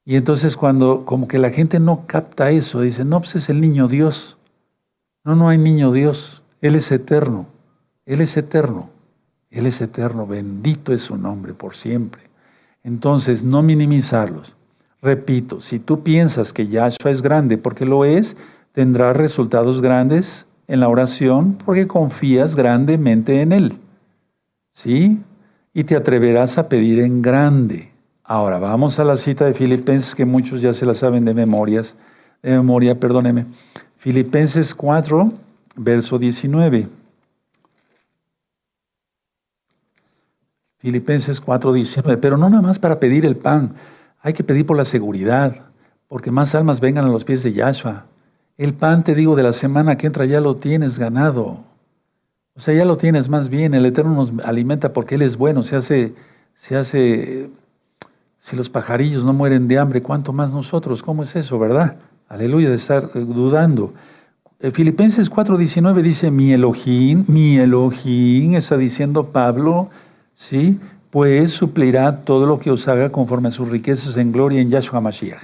Speaker 1: Y entonces cuando como que la gente no capta eso, dice, no, pues es el niño Dios. No, no hay niño Dios. Él es eterno. Él es eterno. Él es eterno. Bendito es su nombre por siempre. Entonces, no minimizarlos. Repito, si tú piensas que Yahshua es grande porque lo es, tendrás resultados grandes en la oración porque confías grandemente en Él. ¿Sí? Y te atreverás a pedir en grande. Ahora, vamos a la cita de Filipenses que muchos ya se la saben de memorias, de memoria, perdóneme. Filipenses 4, verso 19. Filipenses 4, 19. Pero no nada más para pedir el pan hay que pedir por la seguridad, porque más almas vengan a los pies de Yahshua. El pan, te digo, de la semana que entra ya lo tienes ganado. O sea, ya lo tienes más bien. El Eterno nos alimenta porque Él es bueno. Se hace, se hace, si los pajarillos no mueren de hambre, ¿cuánto más nosotros? ¿Cómo es eso, verdad? Aleluya, de estar eh, dudando. Eh, Filipenses 4:19 dice, mi Elohim, mi Elohim, está diciendo Pablo, ¿sí? pues suplirá todo lo que os haga conforme a sus riquezas en gloria en Yahshua Mashiach.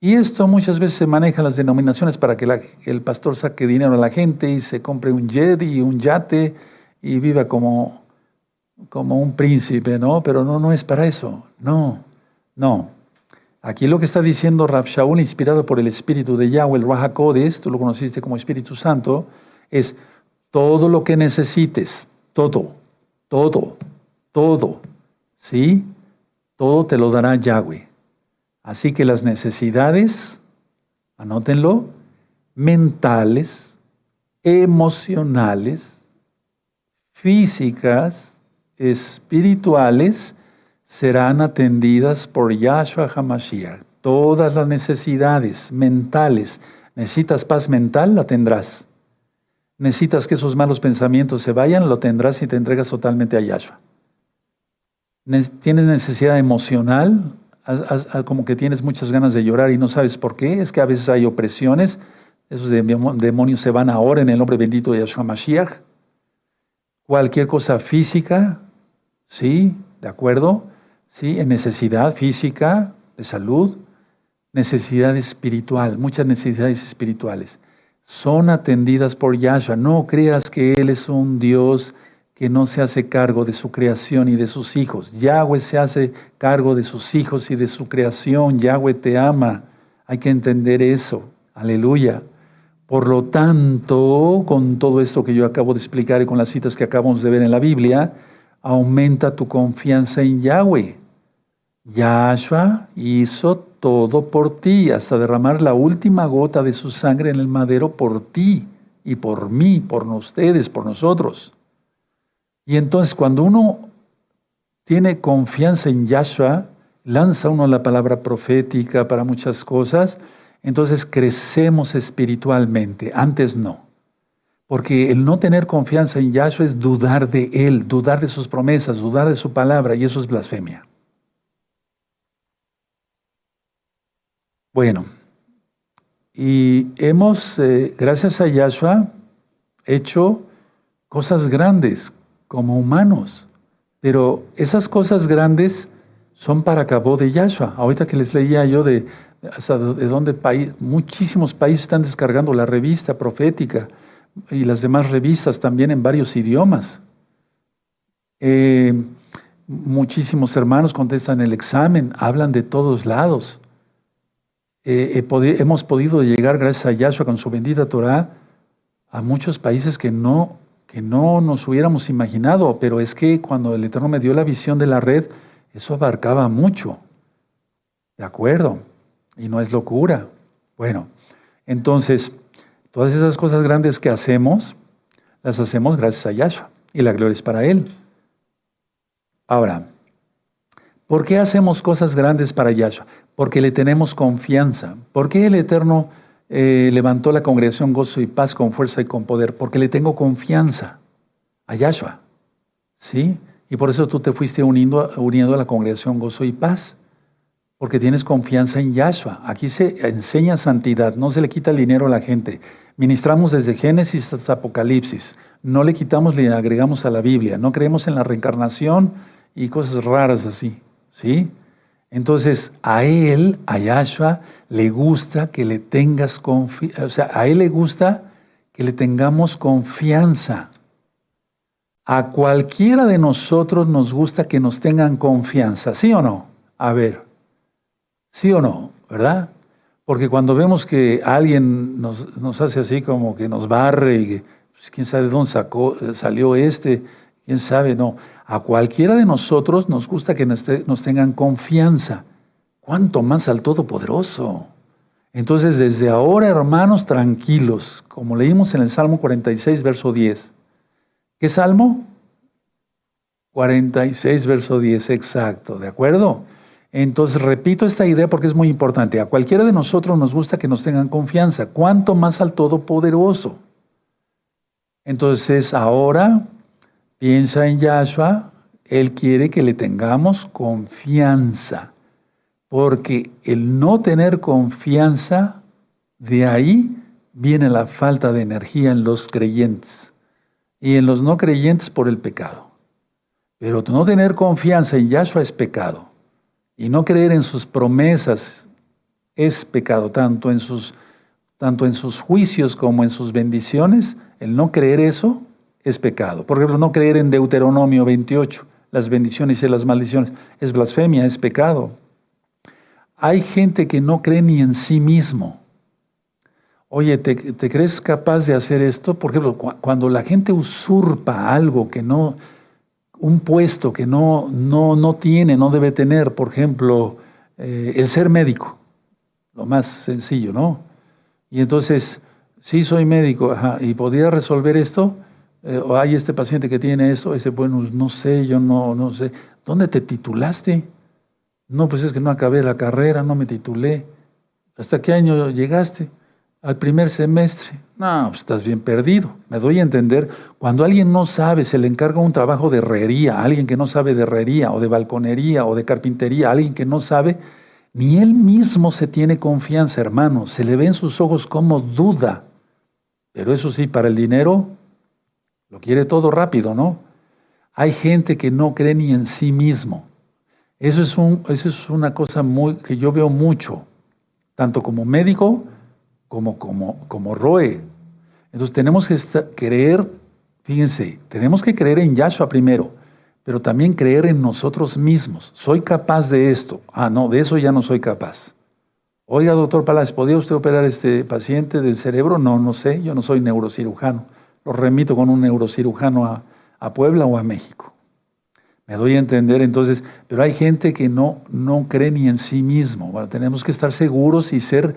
Speaker 1: Y esto muchas veces se maneja en las denominaciones para que el pastor saque dinero a la gente y se compre un jet y un yate y viva como, como un príncipe, ¿no? Pero no, no es para eso, no, no. Aquí lo que está diciendo Rav Shaul, inspirado por el espíritu de Yahweh, el Raja tú lo conociste como Espíritu Santo, es todo lo que necesites, todo, todo, todo, ¿sí? Todo te lo dará Yahweh. Así que las necesidades, anótenlo, mentales, emocionales, físicas, espirituales, serán atendidas por Yahshua HaMashiach. Todas las necesidades mentales. ¿Necesitas paz mental? La tendrás. ¿Necesitas que esos malos pensamientos se vayan? Lo tendrás y te entregas totalmente a Yahshua tienes necesidad emocional, como que tienes muchas ganas de llorar y no sabes por qué, es que a veces hay opresiones, esos demonios se van ahora en el nombre bendito de Yahshua Mashiach. Cualquier cosa física, ¿sí? ¿De acuerdo? ¿Sí? En necesidad física, de salud, necesidad espiritual, muchas necesidades espirituales. Son atendidas por Yahshua. No creas que Él es un Dios que no se hace cargo de su creación y de sus hijos. Yahweh se hace cargo de sus hijos y de su creación. Yahweh te ama. Hay que entender eso. Aleluya. Por lo tanto, con todo esto que yo acabo de explicar y con las citas que acabamos de ver en la Biblia, aumenta tu confianza en Yahweh. Yahshua hizo todo por ti, hasta derramar la última gota de su sangre en el madero por ti y por mí, por ustedes, por nosotros. Y entonces cuando uno tiene confianza en Yahshua, lanza uno la palabra profética para muchas cosas, entonces crecemos espiritualmente. Antes no. Porque el no tener confianza en Yahshua es dudar de Él, dudar de sus promesas, dudar de su palabra, y eso es blasfemia. Bueno, y hemos, eh, gracias a Yahshua, hecho cosas grandes, como humanos. Pero esas cosas grandes son para cabo de Yahshua. Ahorita que les leía yo de, de dónde país, muchísimos países están descargando la revista profética y las demás revistas también en varios idiomas. Eh, muchísimos hermanos contestan el examen, hablan de todos lados. Eh, hemos podido llegar, gracias a Yahshua, con su bendita Torah, a muchos países que no que no nos hubiéramos imaginado, pero es que cuando el Eterno me dio la visión de la red, eso abarcaba mucho. ¿De acuerdo? Y no es locura. Bueno, entonces, todas esas cosas grandes que hacemos, las hacemos gracias a Yahshua y la gloria es para Él. Ahora, ¿por qué hacemos cosas grandes para Yahshua? Porque le tenemos confianza. ¿Por qué el Eterno eh, levantó la congregación Gozo y Paz con fuerza y con poder, porque le tengo confianza a Yahshua. ¿Sí? Y por eso tú te fuiste uniendo, uniendo a la congregación Gozo y Paz, porque tienes confianza en Yahshua. Aquí se enseña santidad, no se le quita el dinero a la gente. Ministramos desde Génesis hasta Apocalipsis. No le quitamos ni agregamos a la Biblia. No creemos en la reencarnación y cosas raras así. ¿Sí? Entonces, a él, a Yahshua, le gusta que le tengas confianza, o sea, a él le gusta que le tengamos confianza. A cualquiera de nosotros nos gusta que nos tengan confianza, ¿sí o no? A ver, ¿sí o no? ¿Verdad? Porque cuando vemos que alguien nos, hace así como que nos barre y que, pues, quién sabe de dónde sacó, salió este, quién sabe, no. A cualquiera de nosotros nos gusta que nos, tengan confianza. ¿Cuánto más al Todopoderoso? Entonces, desde ahora, hermanos, tranquilos, como leímos en el Salmo 46, verso 10. ¿Qué salmo? 46, verso 10, exacto, ¿de acuerdo? Entonces, repito esta idea porque es muy importante. A cualquiera de nosotros nos gusta que nos tengan confianza. ¿Cuánto más al Todopoderoso? Entonces, ahora piensa en Yahshua, Él quiere que le tengamos confianza, porque el no tener confianza, de ahí viene la falta de energía en los creyentes y en los no creyentes por el pecado. Pero no tener confianza en Yahshua es pecado. Y no creer en sus promesas es pecado, tanto en sus, tanto en sus juicios como en sus bendiciones. El no creer eso es pecado. Por ejemplo, no creer en Deuteronomio 28, las bendiciones y las maldiciones, es blasfemia, es pecado. Hay gente que no cree ni en sí mismo. Oye, ¿te, crees capaz de hacer esto? Por ejemplo, cuando la gente usurpa algo que no, un puesto que no, no, no tiene, no debe tener, por ejemplo, eh, el ser médico, lo más sencillo, ¿no? Y entonces, sí soy médico, y podría resolver esto, eh, o hay este paciente que tiene esto, ese, bueno, no sé, yo no, no sé. ¿Dónde te titulaste? No, pues es que no acabé la carrera, no me titulé. ¿Hasta qué año llegaste? Al primer semestre. No, pues estás bien perdido. Me doy a entender. Cuando alguien no sabe, se le encarga un trabajo de herrería, alguien que no sabe de herrería o de balconería o de carpintería, alguien que no sabe, Ni él mismo se tiene confianza, hermano. Se le ve en sus ojos como duda. Pero eso sí, para el dinero, lo quiere todo rápido, ¿no? Hay gente que no cree ni en sí mismo. Eso es, un, eso es una cosa muy, que yo veo mucho, tanto como médico como como, como Roe. Entonces tenemos que creer, fíjense, tenemos que creer en Yahshua primero, pero también creer en nosotros mismos. Soy capaz de esto. Ah, no, de eso ya no soy capaz. Oiga, doctor Palacio, ¿podría usted operar este paciente del cerebro? No, no sé, yo no soy neurocirujano. Lo remito con un neurocirujano a, a Puebla o a México. Me doy a entender entonces, pero hay gente que no, no cree ni en sí mismo. Bueno, tenemos que estar seguros y ser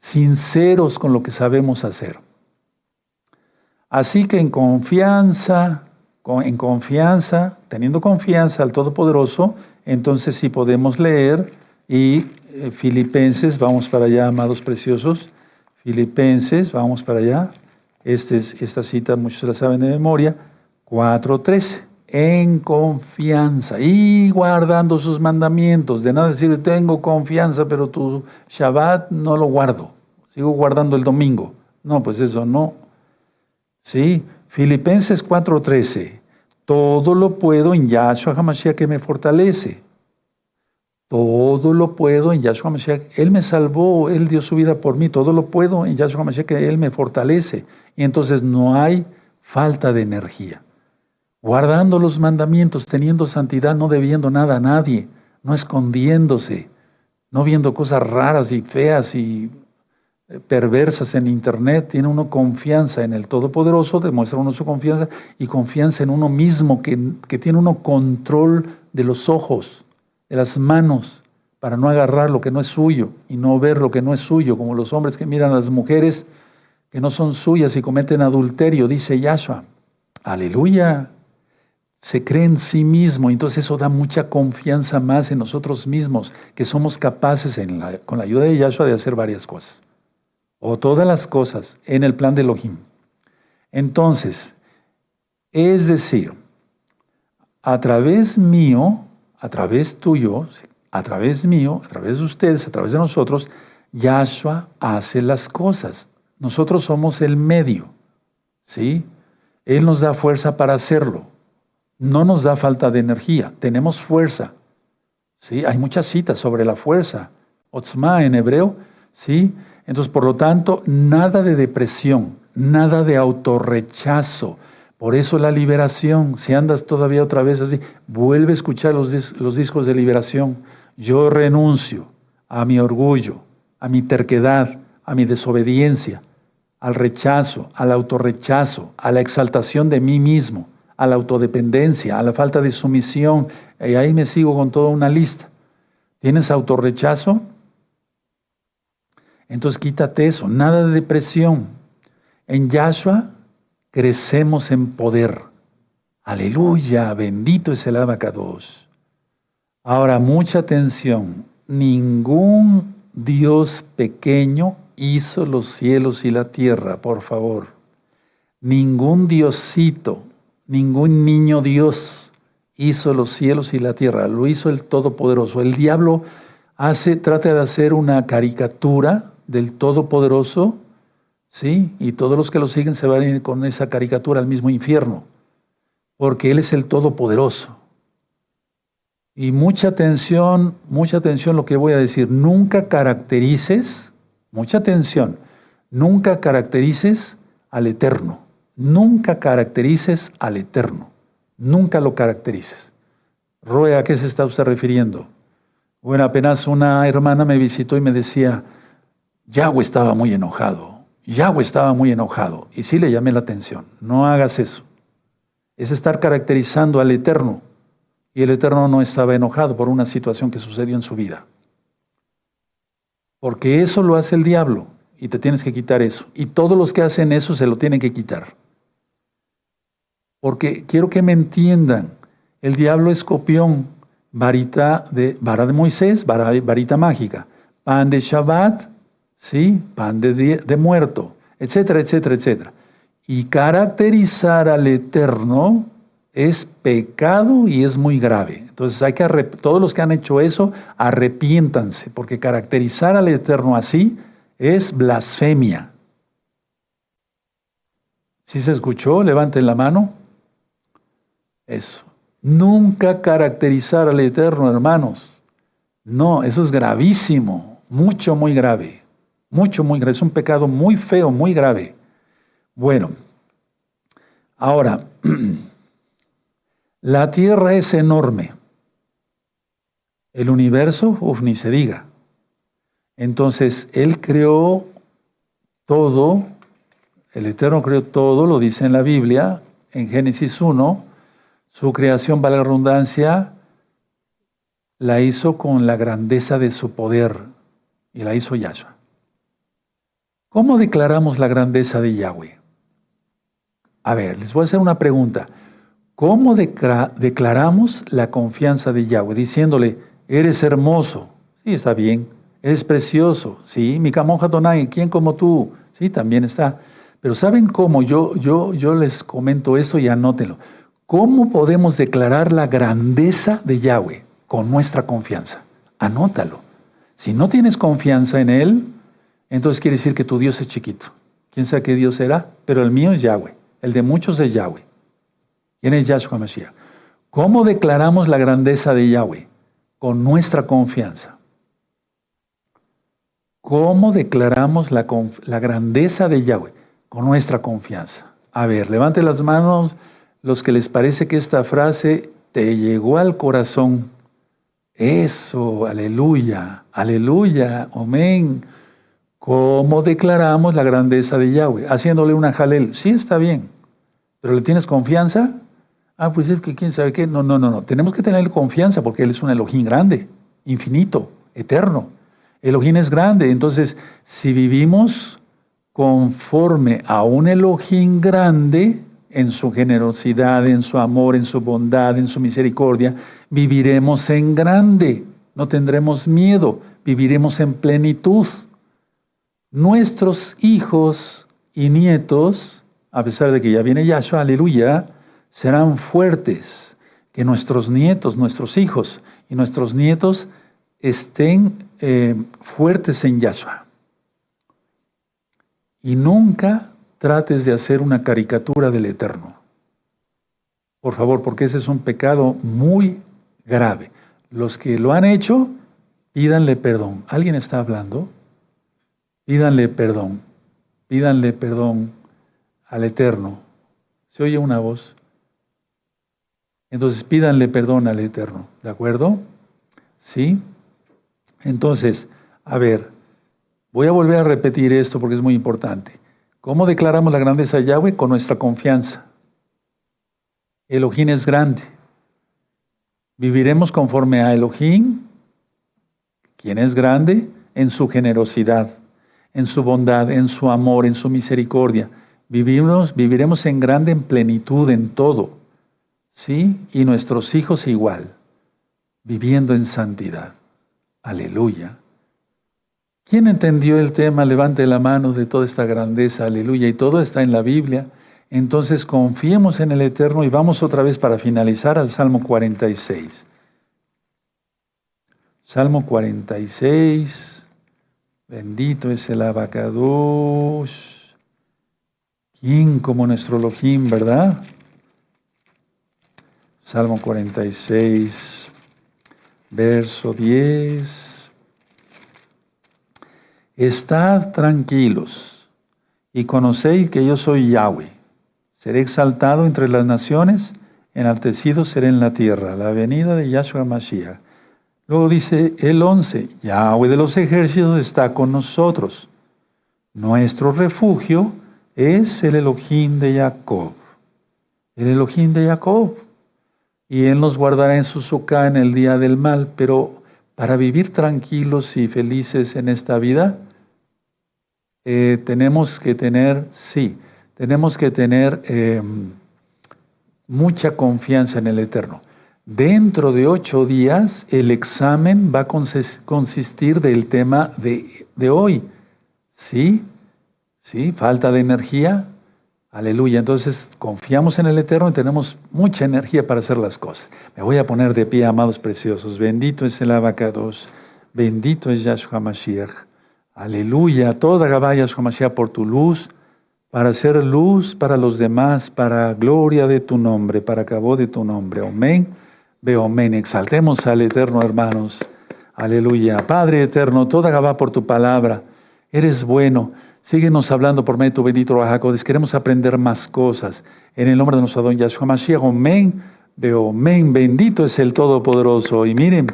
Speaker 1: sinceros con lo que sabemos hacer. Así que en confianza, en confianza, teniendo confianza al Todopoderoso, entonces sí podemos leer y eh, Filipenses, vamos para allá, amados preciosos, Filipenses, vamos para allá, este es, esta cita muchos la saben de memoria, 4.13, en confianza y guardando sus mandamientos, de nada decir, tengo confianza, pero tu Shabbat no lo guardo, sigo guardando el domingo. No, pues eso no. Sí, Filipenses 4:13. Todo lo puedo en Yahshua HaMashiach que me fortalece. Todo lo puedo en Yahshua HaMashiach. Él me salvó, Él dio su vida por mí. Todo lo puedo en Yahshua HaMashiach que Él me fortalece. Y entonces no hay falta de energía. Guardando los mandamientos, teniendo santidad, no debiendo nada a nadie, no escondiéndose, no viendo cosas raras y feas y perversas en Internet, tiene uno confianza en el Todopoderoso, demuestra uno su confianza y confianza en uno mismo, que, que tiene uno control de los ojos, de las manos, para no agarrar lo que no es suyo y no ver lo que no es suyo, como los hombres que miran a las mujeres que no son suyas y cometen adulterio, dice Yahshua. Aleluya. Se cree en sí mismo, entonces eso da mucha confianza más en nosotros mismos, que somos capaces con la ayuda de Yahshua de hacer varias cosas o todas las cosas en el plan de Elohim. Entonces, es decir, a través mío, a través tuyo, a través mío, a través de ustedes, a través de nosotros, Yahshua hace las cosas. Nosotros somos el medio, ¿sí? Él nos da fuerza para hacerlo. No nos da falta de energía, tenemos fuerza. ¿Sí? Hay muchas citas sobre la fuerza. Otzma en hebreo, ¿sí? Entonces, por lo tanto, nada de depresión, nada de autorrechazo. Por eso la liberación, si andas todavía otra vez así, vuelve a escuchar los, discos de liberación. Yo renuncio a mi orgullo, a mi terquedad, a mi desobediencia, al rechazo, al autorrechazo, a la exaltación de mí mismo, a la autodependencia, a la falta de sumisión. Y ahí me sigo con toda una lista. ¿Tienes autorrechazo? Entonces quítate eso, nada de depresión. En Yahshua crecemos en poder. Aleluya, bendito es el abacados. Ahora, mucha atención. Ningún Dios pequeño hizo los cielos y la tierra, por favor. Ningún Diosito, ningún niño Dios hizo los cielos y la tierra. Lo hizo el Todopoderoso. El diablo hace, trata de hacer una caricatura del Todopoderoso, ¿sí? Y todos los que lo siguen se van a ir con esa caricatura al mismo infierno, porque Él es el Todopoderoso. Y mucha atención, mucha atención lo que voy a decir, nunca caracterices, mucha atención, nunca caracterices al Eterno, nunca caracterices al Eterno, nunca lo caracterices. Roe, ¿a qué se está usted refiriendo? Bueno, apenas una hermana me visitó y me decía, Yahweh estaba muy enojado. Yahweh estaba muy enojado. Y sí le llamé la atención. No hagas eso. Es estar caracterizando al Eterno. Y el Eterno no estaba enojado por una situación que sucedió en su vida. Porque eso lo hace el diablo. Y te tienes que quitar eso. Y todos los que hacen eso se lo tienen que quitar. Porque quiero que me entiendan. El diablo es copión. Varita de, vara de Moisés, varita mágica. Pan de Shabbat, ¿sí? pan de, muerto, etcétera, etcétera, etcétera. Y caracterizar al Eterno es pecado y es muy grave. Entonces hay que todos los que han hecho eso, arrepiéntanse, porque caracterizar al Eterno así es blasfemia. ¿Sí se escuchó? Levanten la mano. Eso. Nunca caracterizar al Eterno, hermanos. No, eso es gravísimo, mucho, muy grave. Mucho, muy grave. Es un pecado muy feo, muy grave. Bueno, ahora, la tierra es enorme. El universo, uf, ni se diga. Entonces, Él creó todo, el Eterno creó todo, lo dice en la Biblia, en Génesis 1, su creación, vale la redundancia, la hizo con la grandeza de su poder y la hizo Yahshua. ¿Cómo declaramos la grandeza de Yahweh? A ver, les voy a hacer una pregunta. ¿Cómo declaramos la confianza de Yahweh? Diciéndole, eres hermoso. Sí, está bien. Eres precioso. Sí, mi camonja Tonai, ¿quién como tú? Sí, también está. Pero ¿saben cómo? Yo, yo, yo les comento esto y anótenlo. ¿Cómo podemos declarar la grandeza de Yahweh? Con nuestra confianza. Anótalo. Si no tienes confianza en Él, entonces quiere decir que tu Dios es chiquito. ¿Quién sabe qué Dios será? Pero el mío es Yahweh. El de muchos es Yahweh. ¿Quién es Yahshua Mashiach? ¿Cómo declaramos la grandeza de Yahweh? Con nuestra confianza. ¿Cómo declaramos la, la grandeza de Yahweh? Con nuestra confianza. A ver, levante las manos los que les parece que esta frase te llegó al corazón. Eso, aleluya, aleluya, amén. ¿Cómo declaramos la grandeza de Yahweh? Haciéndole una jalel. Sí, está bien. ¿Pero le tienes confianza? Ah, pues es que quién sabe qué. No, no, no, no. Tenemos que tener confianza porque Él es un Elohim grande, infinito, eterno. Elohim es grande. Entonces, si vivimos conforme a un Elohim grande, en su generosidad, en su amor, en su bondad, en su misericordia, viviremos en grande. No tendremos miedo, viviremos en plenitud nuestros hijos y nietos, a pesar de que ya viene Yahshua, aleluya, serán fuertes, que nuestros nietos, nuestros hijos y nuestros nietos estén eh, fuertes en Yahshua. Y nunca trates de hacer una caricatura del Eterno. Por favor, porque ese es un pecado muy grave. Los que lo han hecho, pídanle perdón. ¿Alguien está hablando? Pídanle perdón, pídanle perdón al Eterno. ¿Se oye una voz? Entonces pídanle perdón al Eterno, ¿de acuerdo? ¿Sí? Entonces, a ver, voy a volver a repetir esto porque es muy importante. ¿Cómo declaramos la grandeza de Yahweh? Con nuestra confianza. Elohim es grande. Viviremos conforme a Elohim, quien es grande, en su generosidad en su bondad, en su amor, en su misericordia. Vivimos, viviremos en grande en plenitud en todo. ¿Sí? Y nuestros hijos igual, viviendo en santidad. Aleluya. ¿Quién entendió el tema? Levante la mano de toda esta grandeza, aleluya. Y todo está en la Biblia. Entonces confiemos en el Eterno y vamos otra vez para finalizar al Salmo 46. Salmo 46. Bendito es el abacados. ¿Quién como nuestro Elohim, verdad? Salmo 46, verso 10. Estad tranquilos y conocéis que yo soy Yahweh. Seré exaltado entre las naciones, enaltecido seré en la tierra. La venida de Yahshua Mashiach. Luego dice el 11, Yahweh de los ejércitos está con nosotros. Nuestro refugio es el Elohim de Jacob. El Elohim de Jacob. Y Él nos guardará en su suca en el día del mal. Pero para vivir tranquilos y felices en esta vida, eh, tenemos que tener, sí, tenemos que tener eh, mucha confianza en el Eterno. Dentro de ocho días el examen va a consistir del tema de, hoy. ¿Sí? ¿Sí? Falta de energía. Aleluya. Entonces confiamos en el Eterno y tenemos mucha energía para hacer las cosas. Me voy a poner de pie, amados preciosos. Bendito es el abacados. Bendito es Yahshua Mashiach. Aleluya. Toda Gabá Yahshua Mashiach por tu luz, para ser luz para los demás, para gloria de tu nombre, para cabo de tu nombre. Amén. Veo amén. Exaltemos al Eterno, hermanos. Aleluya. Padre eterno, toda Gabá por tu palabra. Eres bueno. Síguenos hablando por medio de tu bendito Rajacodes. Queremos aprender más cosas. En el nombre de nuestro don Yahshua Mashiach. Amén. Veo amén. Bendito es el Todopoderoso. Y miren,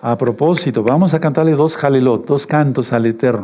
Speaker 1: a propósito, vamos a cantarle dos jalelot, dos cantos al Eterno.